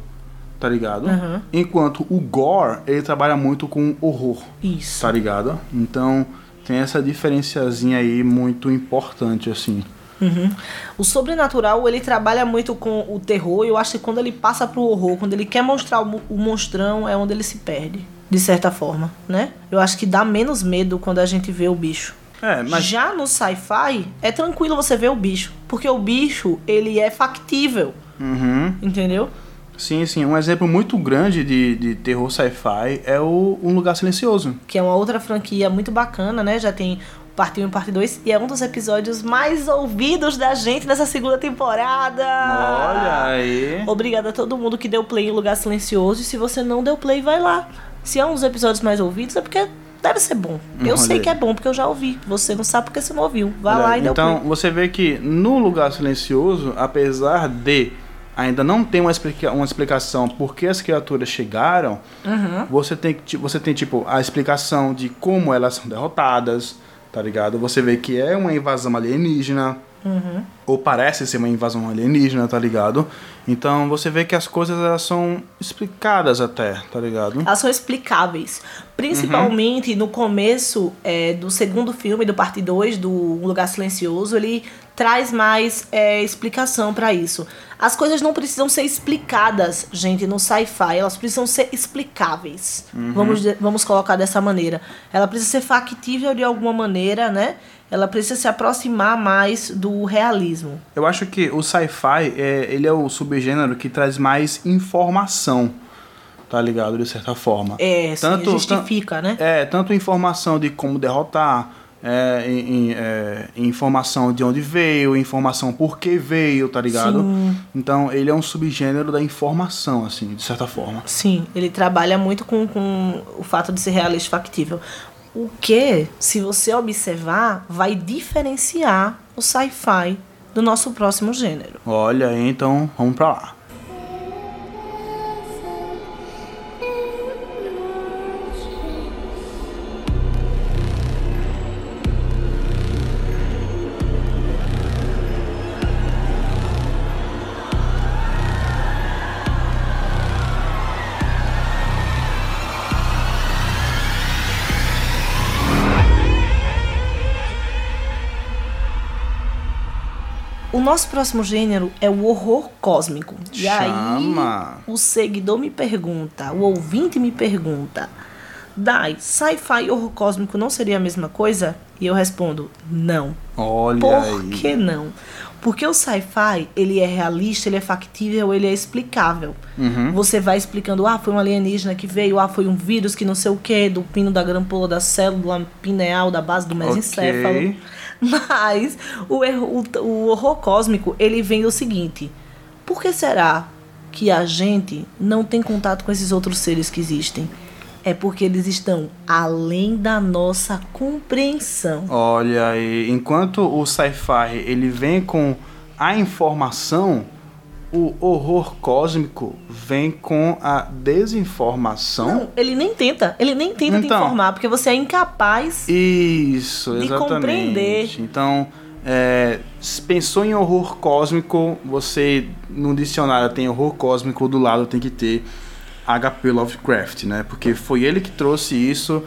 tá ligado? Uhum. Enquanto o gore ele trabalha muito com horror, Isso. tá ligado? Então tem essa diferenciazinha aí muito importante assim. Uhum. O sobrenatural, ele trabalha muito com o terror, e eu acho que quando ele passa pro horror, quando ele quer mostrar o, mo- o monstrão, é onde ele se perde, de certa forma, né? Eu acho que dá menos medo quando a gente vê o bicho. É, mas Já no sci-fi, é tranquilo você ver o bicho, porque o bicho, ele é factível, Uhum. entendeu? Sim, sim. Um exemplo muito grande de, de terror sci-fi é o Um Lugar Silencioso. Que é uma outra franquia muito bacana, né? Já tem parte 1 e parte 2, e é um dos episódios mais ouvidos da gente nessa segunda temporada. Olha aí. Obrigada a todo mundo que deu play em Lugar Silencioso. E se você não deu play, vai lá. Se é um dos episódios mais ouvidos, é porque deve ser bom. Eu Olha sei aí. que é bom, porque eu já ouvi. Você não sabe porque você não ouviu. Vai lá e deu então, play. você vê que no Lugar Silencioso, apesar de ainda não ter uma, explica uma explicação por que as criaturas chegaram, Uhum. você, tem, você tem, tipo, a explicação de como elas são derrotadas, tá ligado? Você vê que é uma invasão alienígena, Uhum. ou parece ser uma invasão alienígena, tá ligado? Então, você vê que as coisas elas são explicadas até, tá ligado? Elas são explicáveis. Principalmente no começo é, do segundo filme, do parte 2, do Um Lugar Silencioso, ele traz mais é, explicação pra isso. As coisas não precisam ser explicadas, gente, no sci-fi. Elas precisam ser explicáveis. Vamos, de- vamos colocar dessa maneira. Ela precisa ser factível de alguma maneira, né? Ela precisa se aproximar mais do realismo. Eu acho que o sci-fi, é, ele é o subgênero que traz mais informação, tá ligado? De certa forma. É, Tanto- justifica, né? É, tanto informação de como derrotar, é, em- é, informação de onde veio, informação por que veio, tá ligado? Sim. Então ele é um subgênero da informação, assim, de certa forma. Sim, ele trabalha muito com, com o fato de ser realista e factível. O que, se você observar, vai diferenciar o sci-fi do nosso próximo gênero. Olha, então vamos pra lá. Nosso próximo gênero é o horror cósmico. E Chama. aí, o seguidor me pergunta, o ouvinte me pergunta, Dai, sci-fi e horror cósmico não seria a mesma coisa? E eu respondo, não. Olha Por aí. que não? Porque o sci-fi, ele é realista, ele é factível, ele é explicável. Uhum. Você vai explicando, ah, foi um alienígena que veio, ah, foi um vírus que não sei o que, do pino da grampola da célula pineal da base do mesencéfalo. Ok. Mas o, erro- o, horror cósmico, ele vem do seguinte: por que será que a gente não tem contato com esses outros seres que existem? É porque eles estão além da nossa compreensão. Olha enquanto o sci-fi ele vem com a informação, o horror cósmico vem com a desinformação. Não, ele nem tenta, ele nem tenta te Então. informar, porque você é incapaz. Isso, De exatamente. compreender. Então, é, se pensou em horror cósmico, você no dicionário tem horror cósmico, do lado tem que ter HP Lovecraft, né? Porque foi ele que trouxe isso,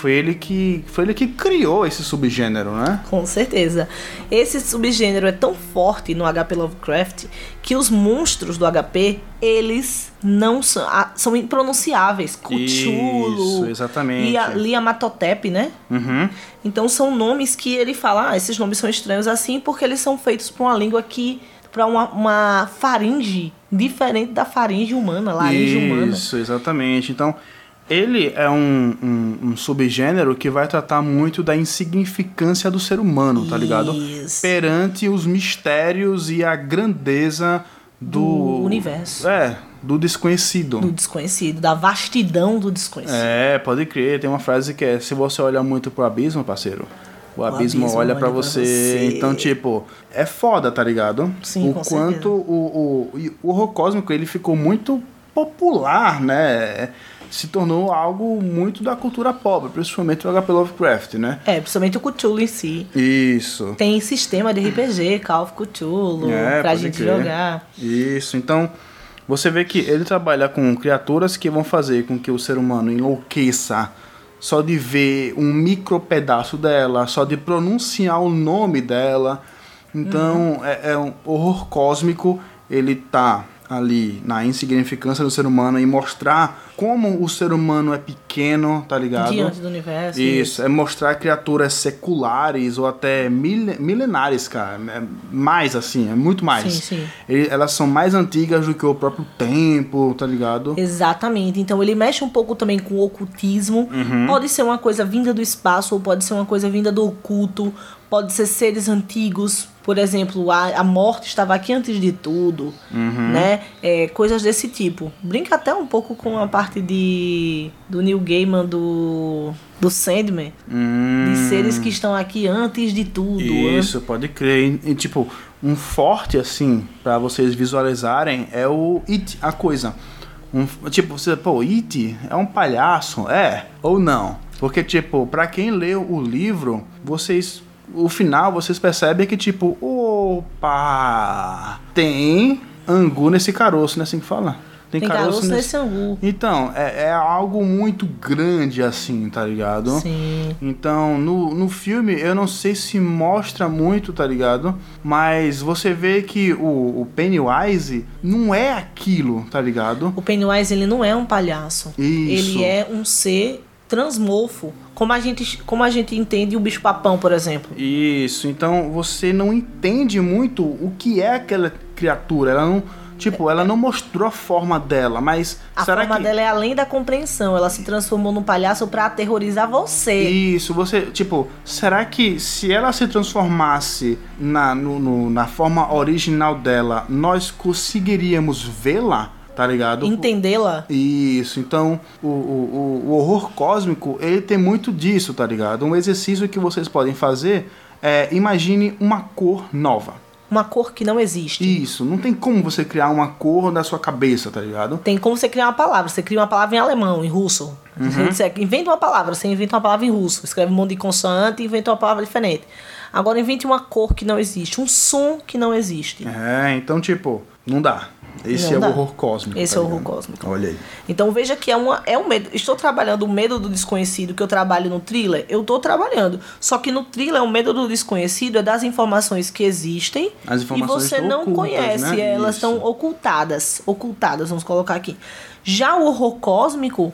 foi ele que foi ele que criou esse subgênero, né? Com certeza. Esse subgênero é tão forte no HP Lovecraft que os monstros do HP, eles não são, são impronunciáveis. Cthulhu Isso, exatamente. e a Liamatotep, né? Uhum. Então são nomes que ele fala, ah, esses nomes são estranhos assim porque eles são feitos para uma língua que para uma, uma faringe diferente da faringe humana, laringe humana. Isso, exatamente. Então, ele é um, um, um subgênero que vai tratar muito da insignificância do ser humano, tá ligado? Isso. Perante os mistérios e a grandeza do, Do universo. É, do desconhecido. Do desconhecido, da vastidão do desconhecido. É, pode crer. Tem uma frase que é: se você olha muito pro abismo, parceiro, o, abismo, abismo olha olha pra pra você. você. Então, tipo, é foda, tá ligado? Sim, o com quanto certeza. o, o, o horror cósmico ele ficou muito popular, né? Se tornou algo muito da cultura pop, principalmente o HP Lovecraft, né? É, principalmente o Cthulhu em si. Isso. Tem sistema de RPG, Call of Cthulhu, É, pra gente crer. jogar. Isso, então você vê que ele trabalha com criaturas que vão fazer com que o ser humano enlouqueça só de ver um micro pedaço dela, só de pronunciar o nome dela. Então Uhum. é, é um horror cósmico, ele tá ali na insignificância do ser humano e mostrar como o ser humano é pequeno, tá ligado? Diante do universo. Isso, é mostrar criaturas seculares ou até mil- milenares, cara. É mais assim, é muito mais. Sim, sim. Ele- elas são mais antigas do que o próprio tempo, tá ligado? Exatamente. Então ele mexe um pouco também com o ocultismo. Uhum. Pode ser uma coisa vinda do espaço, ou pode ser uma coisa vinda do oculto. Pode ser seres antigos, por exemplo, a, a morte estava aqui antes de tudo, né? É, coisas desse tipo. Brinca até um pouco com a parte de do Neil Gaiman do do Sandman, de seres que estão aqui antes de tudo. Hum. Isso, pode crer. E, tipo, um forte assim pra vocês visualizarem é o It, a coisa. Um, tipo, você, pô, It é um palhaço, é ou não? Porque tipo, pra quem leu o livro, vocês o final vocês percebem que tipo, opa, tem angu nesse caroço, não é assim que fala? Tem caroço nesse angu. Então, é, é algo muito grande assim, tá ligado? Sim. Então, no, no filme, eu não sei se mostra muito, tá ligado? Mas você vê que o, o Pennywise não é aquilo, tá ligado? O Pennywise ele não é um palhaço. Isso. Ele é um ser transmorfo, como a gente como a gente entende o bicho papão, por exemplo. Isso, então você não entende muito o que é aquela criatura. Ela não, tipo, ela não mostrou a forma dela, mas A será forma que dela é além da compreensão. Ela se transformou num palhaço pra aterrorizar você. Isso, você, tipo, será que se ela se transformasse na, no- no- na forma original dela, nós conseguiríamos vê-la, tá ligado? Entendê-la? Isso, então o, o, o- horror cósmico, ele tem muito disso, tá ligado? Um exercício que vocês podem fazer é, imagine uma cor nova. Uma cor que não existe. Isso, não tem como você criar uma cor da sua cabeça, tá ligado? Tem como você criar uma palavra. Você cria uma palavra em alemão, em russo. Uhum. Você inventa uma palavra, você inventa uma palavra em russo. Escreve um monte de consoante e inventa uma palavra diferente. Agora invente uma cor que não existe, um som que não existe. É, então, tipo, não dá. Esse Não é dá. o horror cósmico. Esse tá é o horror cósmico. Olha aí. Então veja que é, uma, é um medo. Estou trabalhando o medo do desconhecido que eu trabalho no thriller. Eu estou trabalhando. Só que no thriller, o medo do desconhecido é das informações que existem informações e você não ocultas, conhece. né? Elas Isso. estão ocultadas. Ocultadas, vamos colocar aqui. Já o horror cósmico,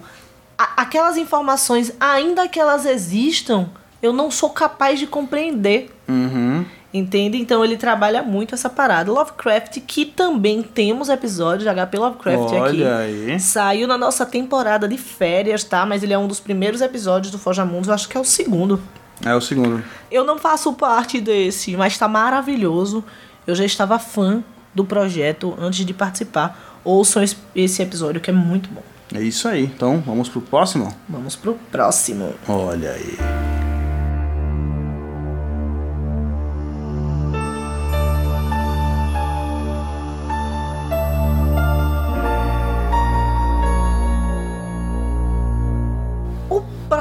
a- aquelas informações, ainda que elas existam, eu não sou capaz de compreender. Uhum. Entende? Então ele trabalha muito essa parada. Lovecraft, que também temos episódios de HP Lovecraft aqui. Olha aí. Saiu na nossa temporada de férias, tá? Mas ele é um dos primeiros episódios do Forja Mundos, eu acho que é o segundo. É o segundo. Eu não faço parte desse, mas tá maravilhoso. Eu já estava fã do projeto antes de participar. Ouçam esse episódio que é muito bom. É isso aí. Então, vamos pro próximo? Vamos pro próximo. Olha aí.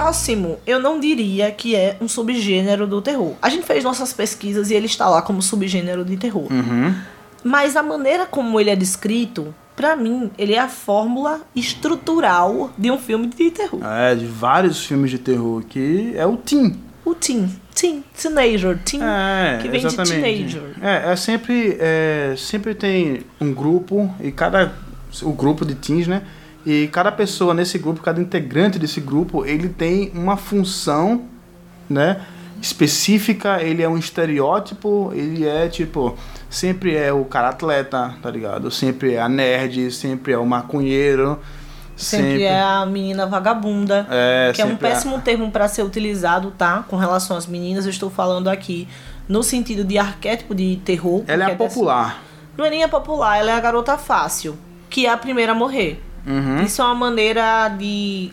Próximo, eu não diria que é um subgênero do terror. A gente fez nossas pesquisas e ele está lá como subgênero de terror. Uhum. Mas a maneira como ele é descrito, pra mim, ele é a fórmula estrutural de um filme de terror. É, de vários filmes de terror que é o Teen. O teen, teen, teenager, teen, É, que vem exatamente. de teenager. É, é sempre, é, sempre tem um grupo e cada o grupo de teens, né? E cada pessoa nesse grupo, cada integrante desse grupo, ele tem uma função, né? Específica, ele é um estereótipo, ele é tipo, sempre é o cara atleta, tá ligado? Sempre é a nerd, sempre é o maconheiro, Sempre, é a menina vagabunda. É, que é um sempre é- péssimo termo pra ser utilizado, tá? Com relação às meninas, eu estou falando aqui no sentido de arquétipo de terror. Ela é a porque dessa- popular. Não é nem a popular, ela é a garota fácil, que é a primeira a morrer. Uhum. Isso é uma maneira de.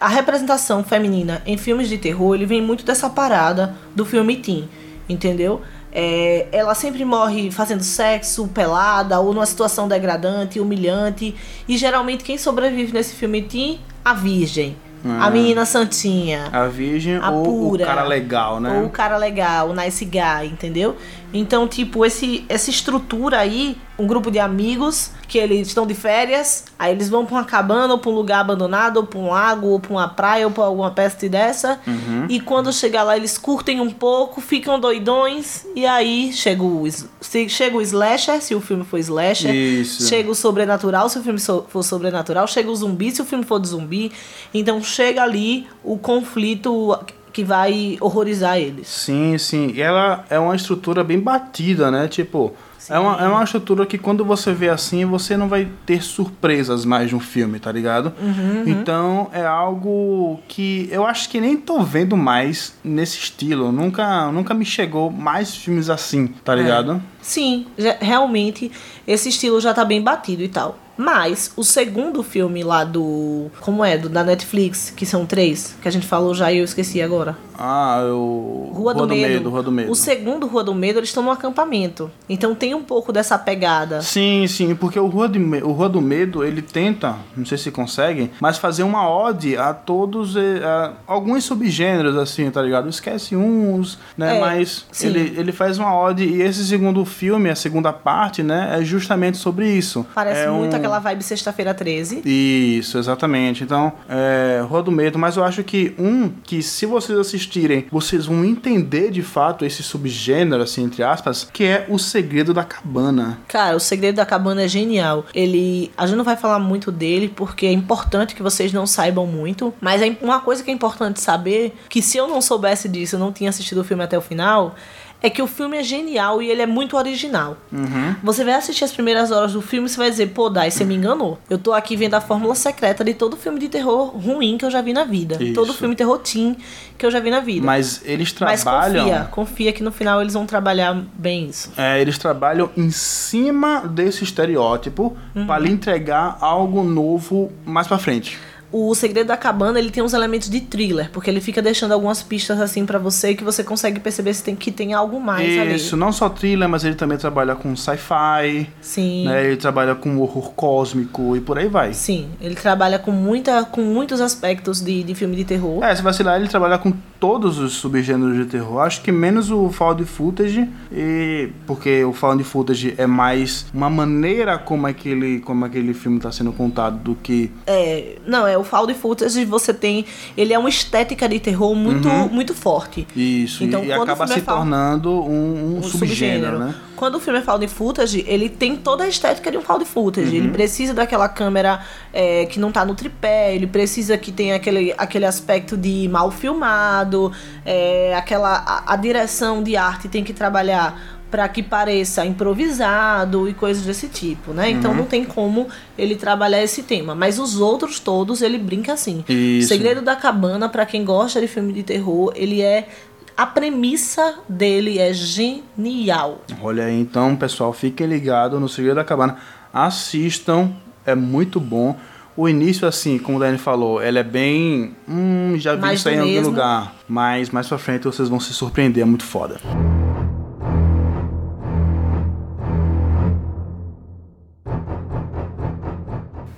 A representação feminina em filmes de terror, ele vem muito dessa parada do filme Teen, entendeu? É, ela sempre morre fazendo sexo, pelada, ou numa situação degradante, humilhante. E geralmente quem sobrevive nesse filme Teen? A virgem. A menina santinha. A virgem A ou pura. o cara legal, né? Ou o cara legal, o nice guy, entendeu? Então, tipo, esse, essa estrutura aí, um grupo de amigos que eles estão de férias, aí eles vão pra uma cabana, ou pra um lugar abandonado, ou pra um lago, ou pra uma praia, ou pra alguma peste dessa. Uhum. E quando chegar lá, eles curtem um pouco, ficam doidões, e aí chega o, se- chega o slasher, se o filme for slasher. Isso. Chega o sobrenatural, se o filme for sobrenatural. Chega o zumbi, se o filme for de zumbi. Então chega ali o conflito que vai horrorizar eles. Sim, sim. E ela é uma estrutura bem batida, né? Tipo, É uma, é uma estrutura que quando você vê assim, você não vai ter surpresas mais de um filme, tá ligado? Uhum, Então é algo que eu acho que nem tô vendo mais nesse estilo. Nunca, nunca me chegou mais filmes assim, É. tá ligado? Sim, já- realmente esse estilo já tá bem batido e tal. Mas o segundo filme lá do. Como é? Do, da Netflix, que são três, que a gente falou já e eu esqueci agora. Ah, eu. Rua, do, Medo. Rua do Medo. O segundo Rua do Medo, eles estão no acampamento. Então tem um pouco dessa pegada. Sim, sim, porque o Rua, de o Rua do Medo, ele tenta, não sei se consegue, mas fazer uma ode a todos, eh, a alguns subgêneros, assim, tá ligado? Esquece uns, né? É, mas sim. ele, ele faz uma ode, e esse segundo filme, a segunda parte, né, é justamente sobre isso. Parece é muito um- aquela vibe Sexta-feira 13. Isso, exatamente. Então, é, Rua do Medo, mas eu acho que um que se vocês assistirem, vocês vão entender de fato esse subgênero, assim, entre aspas, que é o Segredo da Cabana. Cara, o Segredo da Cabana é genial. Ele. A gente não vai falar muito dele, porque é importante que vocês não saibam muito. Mas é uma coisa que é importante saber: que se eu não soubesse disso, eu não tinha assistido o filme até o final. É que o filme é genial e ele é muito original. Uhum. Você vai assistir as primeiras horas do filme e você vai dizer, pô, Dai, você me enganou. Eu tô aqui vendo a fórmula secreta de todo filme de terror ruim que eu já vi na vida. Isso. Todo filme terror teen que eu já vi na vida. Mas eles Mas trabalham. confia, confia que no final eles vão trabalhar bem isso. É, eles trabalham em cima desse estereótipo pra lhe entregar algo novo mais pra frente. O Segredo da Cabana, ele tem uns elementos de thriller, porque ele fica deixando algumas pistas assim pra você que você consegue perceber se tem que tem algo mais Isso, ali. não só thriller, mas ele também trabalha com sci-fi, Sim. né? Ele trabalha com horror cósmico e por aí vai. Sim, ele trabalha com muita com muitos aspectos de, de filme de terror. É, se vacilar, ele trabalha com todos os subgêneros de terror. Acho que menos o found footage, e porque o found footage é mais uma maneira como aquele, como aquele filme está sendo contado do que É, não, é o found footage você tem, ele é uma estética de terror muito muito forte. isso. Então, e quando o acaba filme se é found- tornando um, um um subgênero, né? Quando o filme é found footage, ele tem toda a estética de um found footage. Uhum. Ele precisa daquela câmera é, que não tá no tripé, ele precisa que tenha aquele, aquele aspecto de mal filmado, é, aquela a, a direção de arte tem que trabalhar para que pareça improvisado e coisas desse tipo, né? Então Uhum. não tem como ele trabalhar esse tema, mas os outros todos ele brinca assim. Isso. Segredo da Cabana, para quem gosta de filme de terror, ele é a premissa dele é genial. Olha aí, então, pessoal, fiquem ligados no Segredo da Cabana. Assistam, é muito bom. O início, assim, como o Dani falou, ele é bem. Hum, já vi Mais isso aí em do algum lugar. Mas mais pra frente vocês vão se surpreender, é muito foda.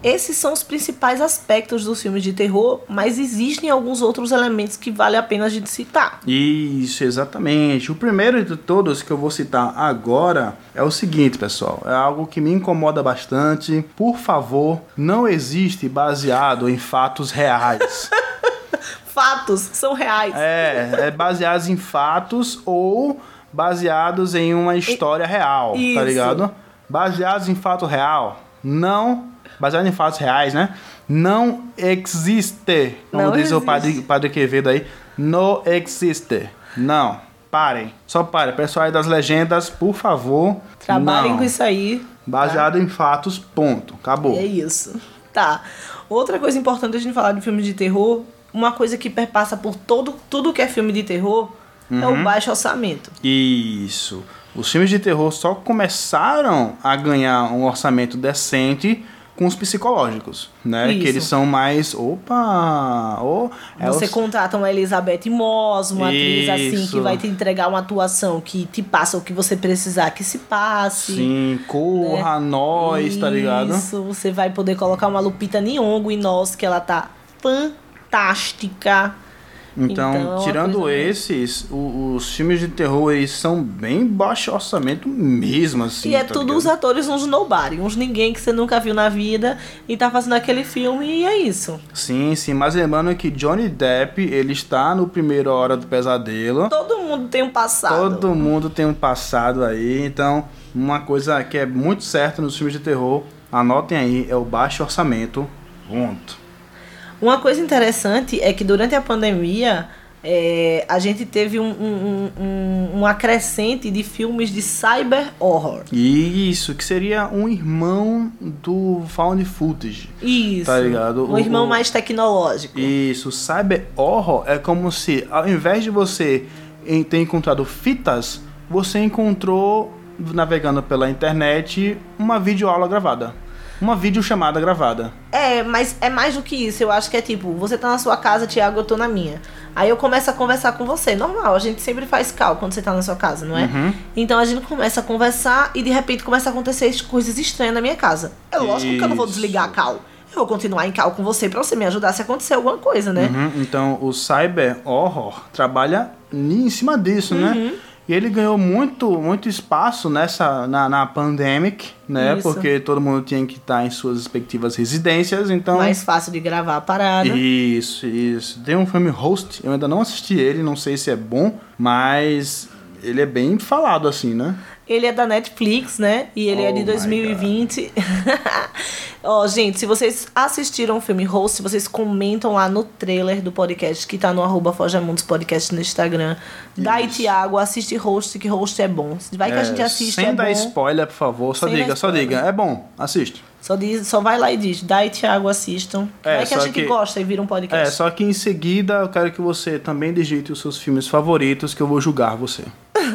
Esses são os principais aspectos dos filmes de terror, mas existem alguns outros elementos que vale a pena a gente citar. Isso, exatamente. O primeiro de todos que eu vou citar agora é o seguinte, pessoal. É algo que me incomoda bastante. Por favor, não existe baseado em fatos reais. Fatos são reais. É, é baseados em fatos ou baseados em uma história real, tá Isso. ligado? Baseados em fato real. Não. Baseado em fatos reais, né? Não existe. Como Não diz o existe. padre, padre Quevedo aí. Não existe. Não. Parem. Só parem. Pessoal aí das legendas, por favor. Trabalhem não. com isso aí. Baseado em fatos, ponto. Acabou. É isso. Tá. Outra coisa importante a gente falar de filme de terror, uma coisa que perpassa por todo tudo que é filme de terror é Uhum. o baixo orçamento. Isso. Os filmes de terror só começaram a ganhar um orçamento decente com os psicológicos, né? Isso. Que eles são mais. Opa! Oh, é Você contrata uma Elizabeth Moss, uma atriz assim que Isso. vai te entregar uma atuação que te passa o que você precisar que se passe. Sim, corra, nós, tá ligado? Isso, você vai poder colocar uma Lupita Nyong'o em nós, que ela tá fantástica. Então, Então, é tirando esses, o- os filmes de terror eles são bem baixo orçamento mesmo, assim. e é tá tudo ligado? os atores uns nobody, uns ninguém que você nunca viu na vida e tá fazendo aquele filme e é isso. Sim, sim, mas lembrando que Johnny Depp, ele está no primeiro Hora do Pesadelo. Todo mundo tem um passado. Todo mundo tem um passado aí, então uma coisa que é muito certa nos filmes de terror, anotem aí, é o baixo orçamento. Ponto. Uma coisa interessante é que durante a pandemia é, a gente teve um, um, um, um acrescente de filmes de cyber horror. Isso, que seria um irmão do found footage. Isso. Tá ligado? Um O- irmão mais tecnológico. Isso, cyber horror é como se, ao invés de você ter encontrado fitas, você encontrou, navegando pela internet, uma videoaula gravada. Uma videochamada gravada. É, mas é mais do que isso. Eu acho que é tipo, você tá na sua casa, Thiago, eu tô na minha. Aí eu começo a conversar com você. Normal, a gente sempre faz cal quando você tá na sua casa, não é? Uhum. Então a gente começa a conversar e de repente começa a acontecer coisas estranhas na minha casa. É lógico que eu não vou Isso. desligar a cal. Eu vou continuar em cal com você pra você me ajudar se acontecer alguma coisa, né? Uhum, Então, o cyber horror trabalha em cima disso, né? E ele ganhou muito, muito espaço nessa na, na pandemic, né? Isso. Porque todo mundo tinha que estar em suas respectivas residências, então Mais fácil de gravar a parada. Isso, isso. Tem um filme Host, eu ainda não assisti ele, não sei se é bom, mas ele é bem falado assim, né? Ele é da Netflix, né? E ele é Oh de my 2020. Ó, gente, se vocês assistiram o filme Host, vocês comentam lá no trailer do podcast, que tá no arroba Fojamundos Podcast no Instagram. Dai, Isso. Tiago, assiste Host, que Host é bom. Vai que a gente assiste, Sem é dar bom. spoiler, por favor, só Sem diga, só diga. É bom, assiste. Só, diz, só vai lá e diz, Dai, Tiago, assistam. É, Vai que a gente que- gosta e vira um É, podcast. só que em seguida eu quero que você também digite os seus filmes favoritos, que eu vou julgar você.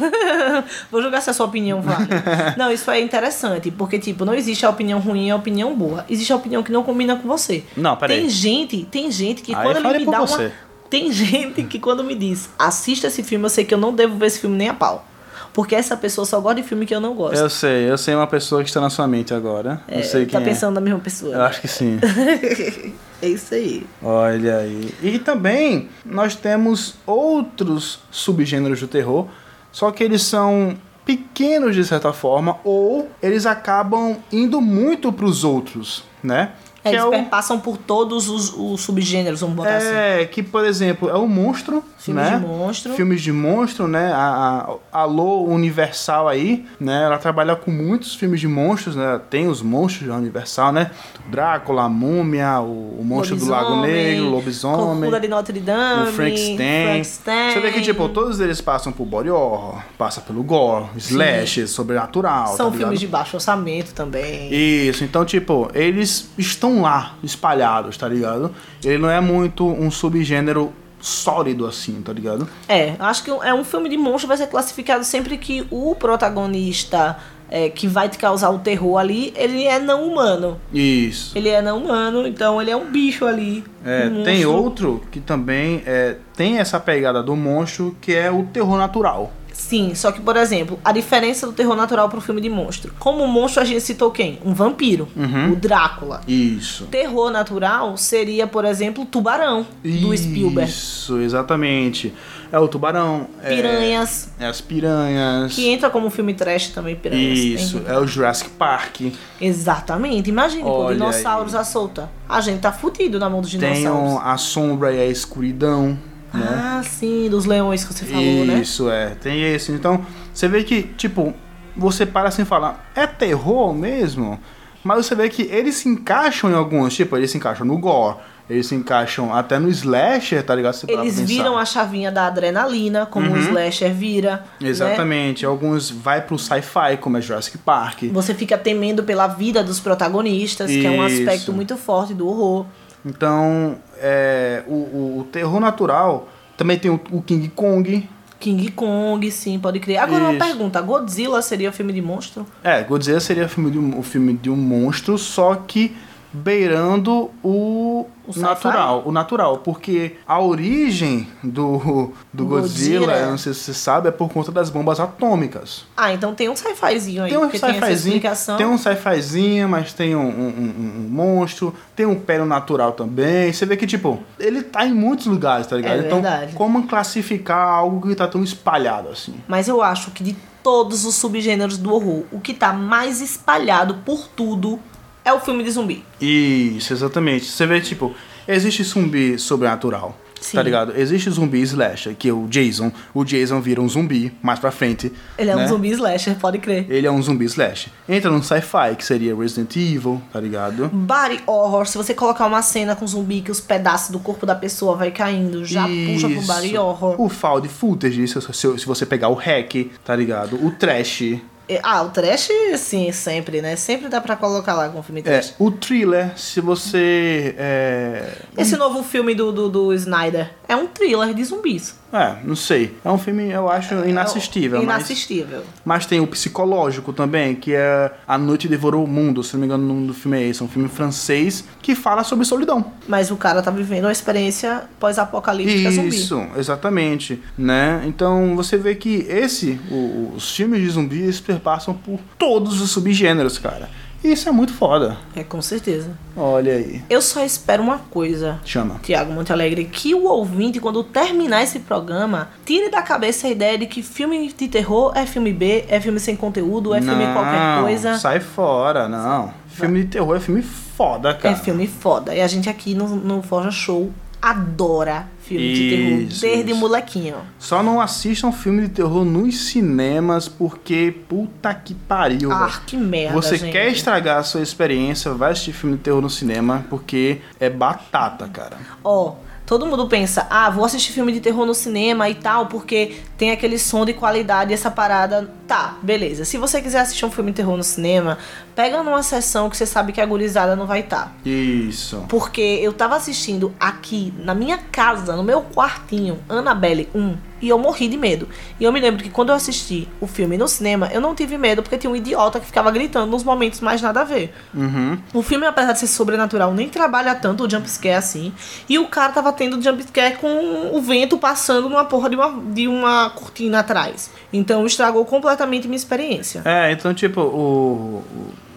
Vou julgar se a sua opinião vale. não, isso é interessante, porque, tipo, não existe a opinião ruim e a opinião boa. Existe a opinião que não combina com você. Não, peraí. Tem gente, tem gente que Aí quando ele me dá você. uma. Tem gente que quando me diz, assista esse filme, eu sei que eu não devo ver esse filme nem a pau. Porque essa pessoa só gosta de filme que eu não gosto. Eu sei, eu sei uma pessoa que está na sua mente agora. É, eu sei tá quem é. pensando na mesma pessoa. Eu acho que sim. é isso aí. Olha aí. E também nós temos outros subgêneros do terror, só que eles são pequenos de certa forma, ou eles acabam indo muito para os outros, né? É, Que eles é o- perpassam por todos os, os subgêneros, vamos botar assim. É, que por exemplo, é o monstro, Filmes né? de monstro. Filmes de monstro, né? A, a Alô Universal aí, né? Ela trabalha com muitos filmes de monstros, né? Tem os monstros da Universal, né? Drácula, a Múmia, o, o Monstro do Lago Lobisomem, Negro, o Lobisomem. Corcunda de Notre Dame. O Frankenstein. Você vê que, tipo, todos eles passam por body horror, passa pelo gore, slash, sobrenatural, São tá filmes de baixo orçamento também. Isso, então, tipo, eles estão lá, espalhados, tá ligado? Ele não é muito um subgênero sólido assim, tá ligado? É, acho que é um filme de monstro vai ser classificado sempre que o protagonista é, que vai te causar o terror ali, ele é não humano. Isso. Ele é não humano, então ele é um bicho ali. É, um tem outro que também é, tem essa pegada do monstro, que é o terror natural. Sim, só que, por exemplo, a diferença do terror natural pro filme de monstro. Como monstro, a gente citou quem? Um vampiro. Uhum. O Drácula. Isso. Terror natural seria, por exemplo, Tubarão, do Spielberg. Isso, exatamente. É o tubarão. é- Piranhas, É, as piranhas. que entra como filme trash também, Piranhas. Isso, Tem- é o Jurassic Park. Exatamente. Imagine, pô, Olha dinossauros aí. à solta. A gente tá fudido na mão dos Tem dinossauros. o- a sombra e a escuridão, né? Ah, sim, dos leões que você falou, né? Isso, é. Tem esse. Então, você vê que, tipo, você para assim e fala, é terror mesmo? Mas você vê que eles se encaixam em alguns, tipo, eles se encaixam no gore, eles se encaixam até no slasher, tá ligado? Você Eles viram a chavinha da adrenalina, como o Uhum. slasher vira. né? Exatamente. Alguns vai pro sci-fi, como é Jurassic Park. Você fica temendo pela vida dos protagonistas, que é um Isso. aspecto muito forte do horror. Então, é, o, o- o terror natural também tem o, o King Kong. King Kong, sim, pode crer. Agora uma Isso. pergunta: Godzilla seria filme de monstro? É, Godzilla seria filme de o filme de um monstro, só que beirando o, O sci-fi? natural, o natural, porque a origem do, do Godzilla, Godzilla. não sei se você sabe, é por conta das bombas atômicas. Ah, então tem um sci-fizinho aí, Tem um tem sci-fizinho, explicação. tem um sci-fizinho, mas tem um, um- um- um monstro, tem um pé natural também. Você vê que, tipo, ele tá em muitos lugares, tá ligado? É então, verdade. como classificar algo que tá tão espalhado assim? Mas eu acho que de todos os subgêneros do horror, o que tá mais espalhado por tudo é o filme de zumbi. Isso, exatamente. Você vê, tipo, existe zumbi sobrenatural. Sim. Tá ligado? Existe zumbi slasher, que é o Jason. O Jason vira um zumbi mais pra frente. Ele é né? um zumbi slasher, pode crer. Ele é um zumbi slasher. Entra no sci-fi, que seria Resident Evil, tá ligado? Body horror, se você colocar uma cena com zumbi que os pedaços do corpo da pessoa vai caindo, já puxa pro body Isso. horror. O found footage, se, se, se você pegar o hack, tá ligado? O trash. E- Ah, o trash, sim, sempre, né? Sempre dá pra colocar lá com o filme É, trash. o thriller, se você. É, Esse novo filme do, do, do Snyder é um thriller de zumbis. É, não sei. É um filme, eu acho, inassistível. É mas- Inassistível. Mas tem o psicológico também, que é A Noite Devorou o Mundo, se não me engano o nome do filme é esse. É um filme francês que fala sobre solidão. Mas o cara tá vivendo uma experiência pós-apocalíptica zumbi. Isso, exatamente, né? Então você vê que esse, o- os filmes de zumbis perpassam por todos os subgêneros, cara. E isso é muito foda. É, com certeza. Olha aí. Eu só espero uma coisa. Chama. Tiago Monte Alegre, que o ouvinte, quando terminar esse programa, tire da cabeça a ideia de que filme de terror é filme B, é filme sem conteúdo, é filme Não, qualquer coisa. Sai fora, não. Filme de terror é filme foda, cara. É filme foda. E a gente aqui no, no Forja Show adora filme de Isso, terror, desde molequinho. Só não assistam filme de terror nos cinemas, porque puta que pariu. Ah, que merda, Você gente. quer estragar a sua experiência, vai assistir filme de terror no cinema, porque é batata, cara. Ó, todo mundo pensa, ah, vou assistir filme de terror no cinema e tal, porque tem aquele som de qualidade e essa parada. Tá, beleza. Se você quiser assistir um filme de terror no cinema, pega numa sessão que você sabe que a gurizada não vai estar. Isso. Porque eu tava assistindo aqui, na minha casa, no meu quartinho, Annabelle 1, e eu morri de medo. E eu me lembro que quando eu assisti o filme no cinema, eu não tive medo, porque tinha um idiota que ficava gritando nos momentos mais nada a ver. Uhum. O filme, apesar de ser sobrenatural, nem trabalha tanto o jumpscare assim. E o cara tava tendo jumpscare com o vento passando numa porra de uma, de uma cortina atrás. Então estragou completamente minha experiência. É, então, tipo, o.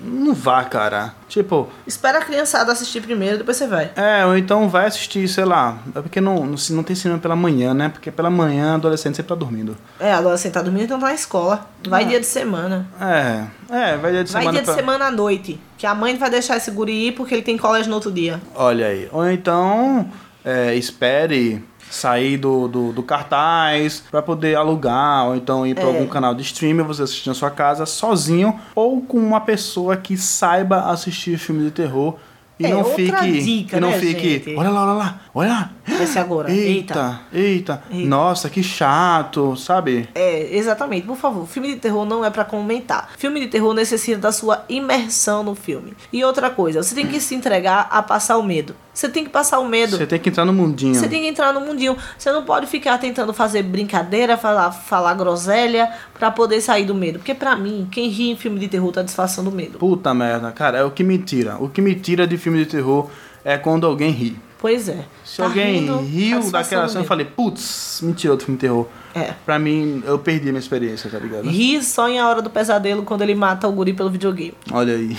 Não vá, cara. Tipo, Espera a criançada assistir primeiro, depois você vai. é, ou então vai assistir, sei lá. É porque não, não, não tem cinema pela manhã, né? Porque pela manhã adolescente sempre tá dormindo. É, adolescente tá dormindo, então tá na escola. Vai dia de semana. É, é, vai dia de Vai semana. dia de pra- semana à noite. Que a mãe vai deixar esse guri ir porque ele tem colégio no outro dia. Olha aí. Ou então, é, espere sair do, do, do cartaz pra poder alugar, ou então ir pra É. algum canal de streaming, você assistir na sua casa sozinho, ou com uma pessoa que saiba assistir filme de terror. E É, não fique. dica, e não né, fique. gente? Olha lá, olha lá, olha lá. Vai ser agora. Eita, eita, Eita. Nossa, que chato, sabe? É, exatamente. Por favor, filme de terror não é pra comentar. Filme de terror necessita da sua imersão no filme. E outra coisa, você tem que se entregar a passar o medo. Você tem que passar o medo. Você tem que entrar no mundinho. Você tem que entrar no mundinho. Você não pode ficar tentando fazer brincadeira, falar, falar groselha pra poder sair do medo. Porque pra mim, quem ri em filme de terror tá disfarçando o medo. Puta merda, cara, é o que me tira. O que me tira de filme de terror é quando alguém ri. Pois é. Se Tá alguém rindo, riu daquela cena, eu falei, putz, me tirou do filme de terror. É. Pra mim, eu perdi a minha experiência, tá ligado? Ri só em A Hora do Pesadelo quando ele mata o guri pelo videogame. Olha aí.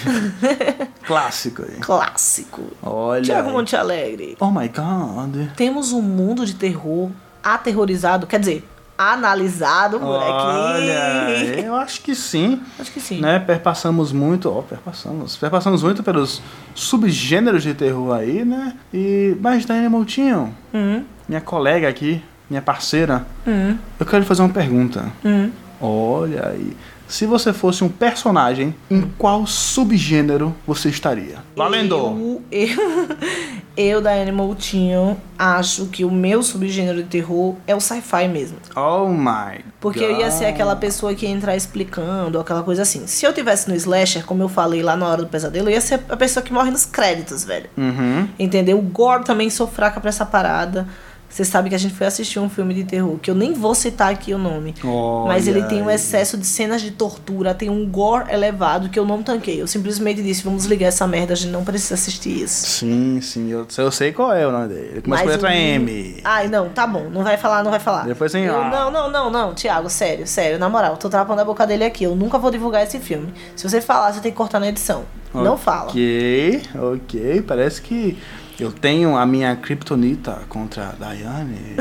Clássico aí. Clássico. Olha Tiago. Monte Alegre. Oh my god. Temos um mundo de terror aterrorizado, quer dizer, analisado por Olha, aqui. eu acho que sim. Acho que sim. Né? Perpassamos muito, ó, perpassamos. Perpassamos muito pelos subgêneros de terror aí, né? E, mas Dani Moutinho, Hum, minha colega aqui, minha parceira, hum, eu quero lhe fazer uma pergunta. hum. Olha aí. Se você fosse um personagem, em qual subgênero você estaria? Valendo! Eu, eu, eu Daiane Moutinho, acho que o meu subgênero de terror é o sci-fi mesmo. Oh my. Porque eu ia ser aquela pessoa que ia entrar explicando, aquela coisa assim. Se eu tivesse no slasher, como eu falei lá na hora do pesadelo, eu ia ser a pessoa que morre nos créditos, velho. Uhum. Entendeu? O Gore também sou fraca pra essa parada. Você sabe que a gente foi assistir um filme de terror, que eu nem vou citar aqui o nome. mas ele Olha tem um excesso de cenas de tortura, tem um gore elevado que eu não tanquei. Eu simplesmente disse, vamos ligar essa merda, a gente não precisa assistir isso. Sim, sim, eu, eu sei qual é o nome dele. Ele começa com a letra M. Ai, não, tá bom, não vai falar, não vai falar. Depois tem eu. Não, não, não, não, Thiago, sério, sério, na moral, tô trapando a boca dele aqui. Eu nunca vou divulgar esse filme. Se você falar, você tem que cortar na edição. Não fala. Ok, ok. Parece que eu tenho a minha kryptonita contra a Daiane.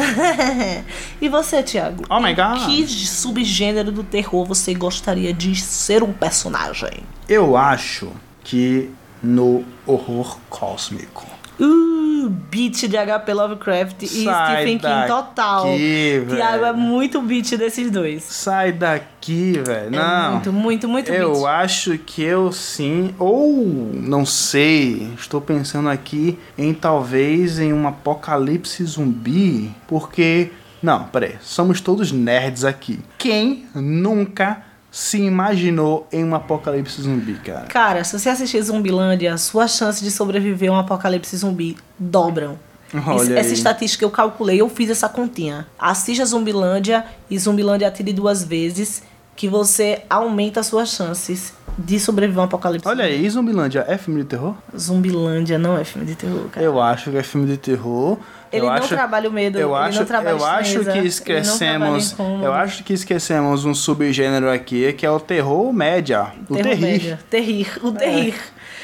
e você, Thiago? Oh my God. Que subgênero do terror você gostaria de ser um personagem? eu acho que no horror cósmico. Uh, beat de HP Lovecraft e Sai Stephen King total. daqui, Tiago é muito beat desses dois. Sai daqui, velho. É Não. muito, muito, muito Eu beat. acho que eu sim, ou não sei, estou pensando aqui em talvez em um apocalipse zumbi, porque não, peraí, somos todos nerds aqui. Quem nunca se imaginou em um apocalipse zumbi, cara? Cara, se você assistir Zumbilândia, suas chances de sobreviver a um apocalipse zumbi dobram. Olha Isso- aí. essa estatística eu calculei, eu fiz essa continha. Assista Zumbilândia e Zumbilândia atire duas vezes, que você aumenta as suas chances de sobreviver a um apocalipse. Olha aí, Zumbilândia é filme de terror? Zumbilândia não é filme de terror, cara. Eu acho que é filme de terror. Ele eu não acho, trabalha o medo, eu ele acho, não trabalha eu acho que esquecemos, eu acho que esquecemos um subgênero aqui que é o terror média, o Terror terrir. média. Terrir, o terrir.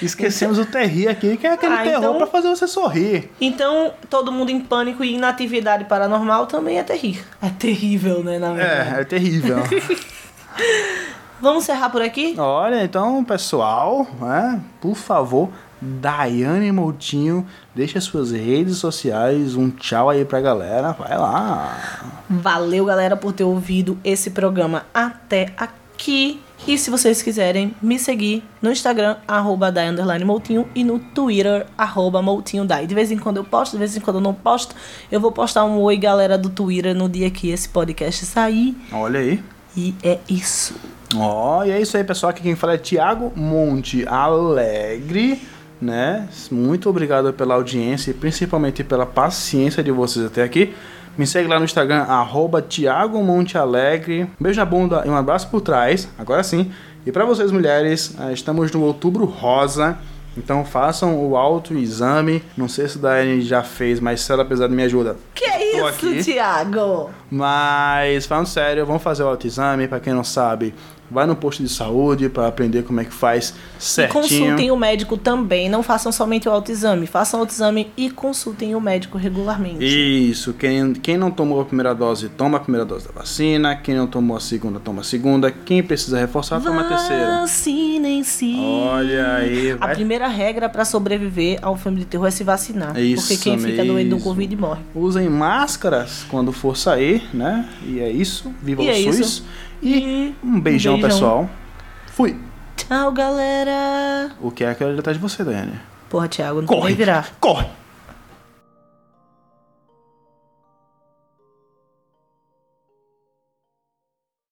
Esquecemos o terrir aqui, que é aquele Ah, terror então- pra fazer você sorrir. Então, todo mundo em pânico e inatividade paranormal também é terrir. É terrível, né, na verdade. É, é terrível. Vamos encerrar por aqui? Olha, então, pessoal, né, por favor, Daiane Moutinho, deixa suas redes sociais, um tchau aí pra galera, vai lá. Valeu, galera, por ter ouvido esse programa até aqui. E se vocês quiserem me seguir no Instagram, arroba Moutinho, e no Twitter, arroba Moutinho Dai. De vez em quando eu posto, de vez em quando eu não posto. Eu vou postar um oi, galera do Twitter, no dia que esse podcast sair. Olha aí. E é isso. Ó, e é isso aí, pessoal. Aqui quem fala é Tiago Monte Alegre, né? Muito obrigado pela audiência e principalmente pela paciência de vocês até aqui. Me segue lá no Instagram, arroba Tiago Monte Alegre. Beijo na bunda e um abraço por trás. Agora sim. E para vocês, mulheres, eh, estamos no Outubro Rosa. Então façam o autoexame. Não sei se a Daiane já fez, mas se ela precisar de minha ajuda, Que isso, aqui. Tiago? mas, falando sério, vamos fazer o autoexame. Pra quem não sabe, vai no posto de saúde pra aprender como é que faz E certinho. consultem o médico também. Não façam somente o autoexame. Façam o autoexame e consultem o médico regularmente. Isso, quem, quem não tomou a primeira dose, toma a primeira dose da vacina. Quem não tomou a segunda, toma a segunda. Quem precisa reforçar, toma a terceira. Vacinem-se. Olha aí, A vai. primeira regra pra sobreviver ao filme de terror é se vacinar. Isso porque quem fica doente do. Covid morre. Usem máscaras quando for sair, né? E é isso. Viva E o é SUS. isso. E um beijão, beijão. pessoal. Fui. Tchau, galera. O que é que eu atrás de você, Daiane? Porra, Thiago, não Corre! nem virar. Corre!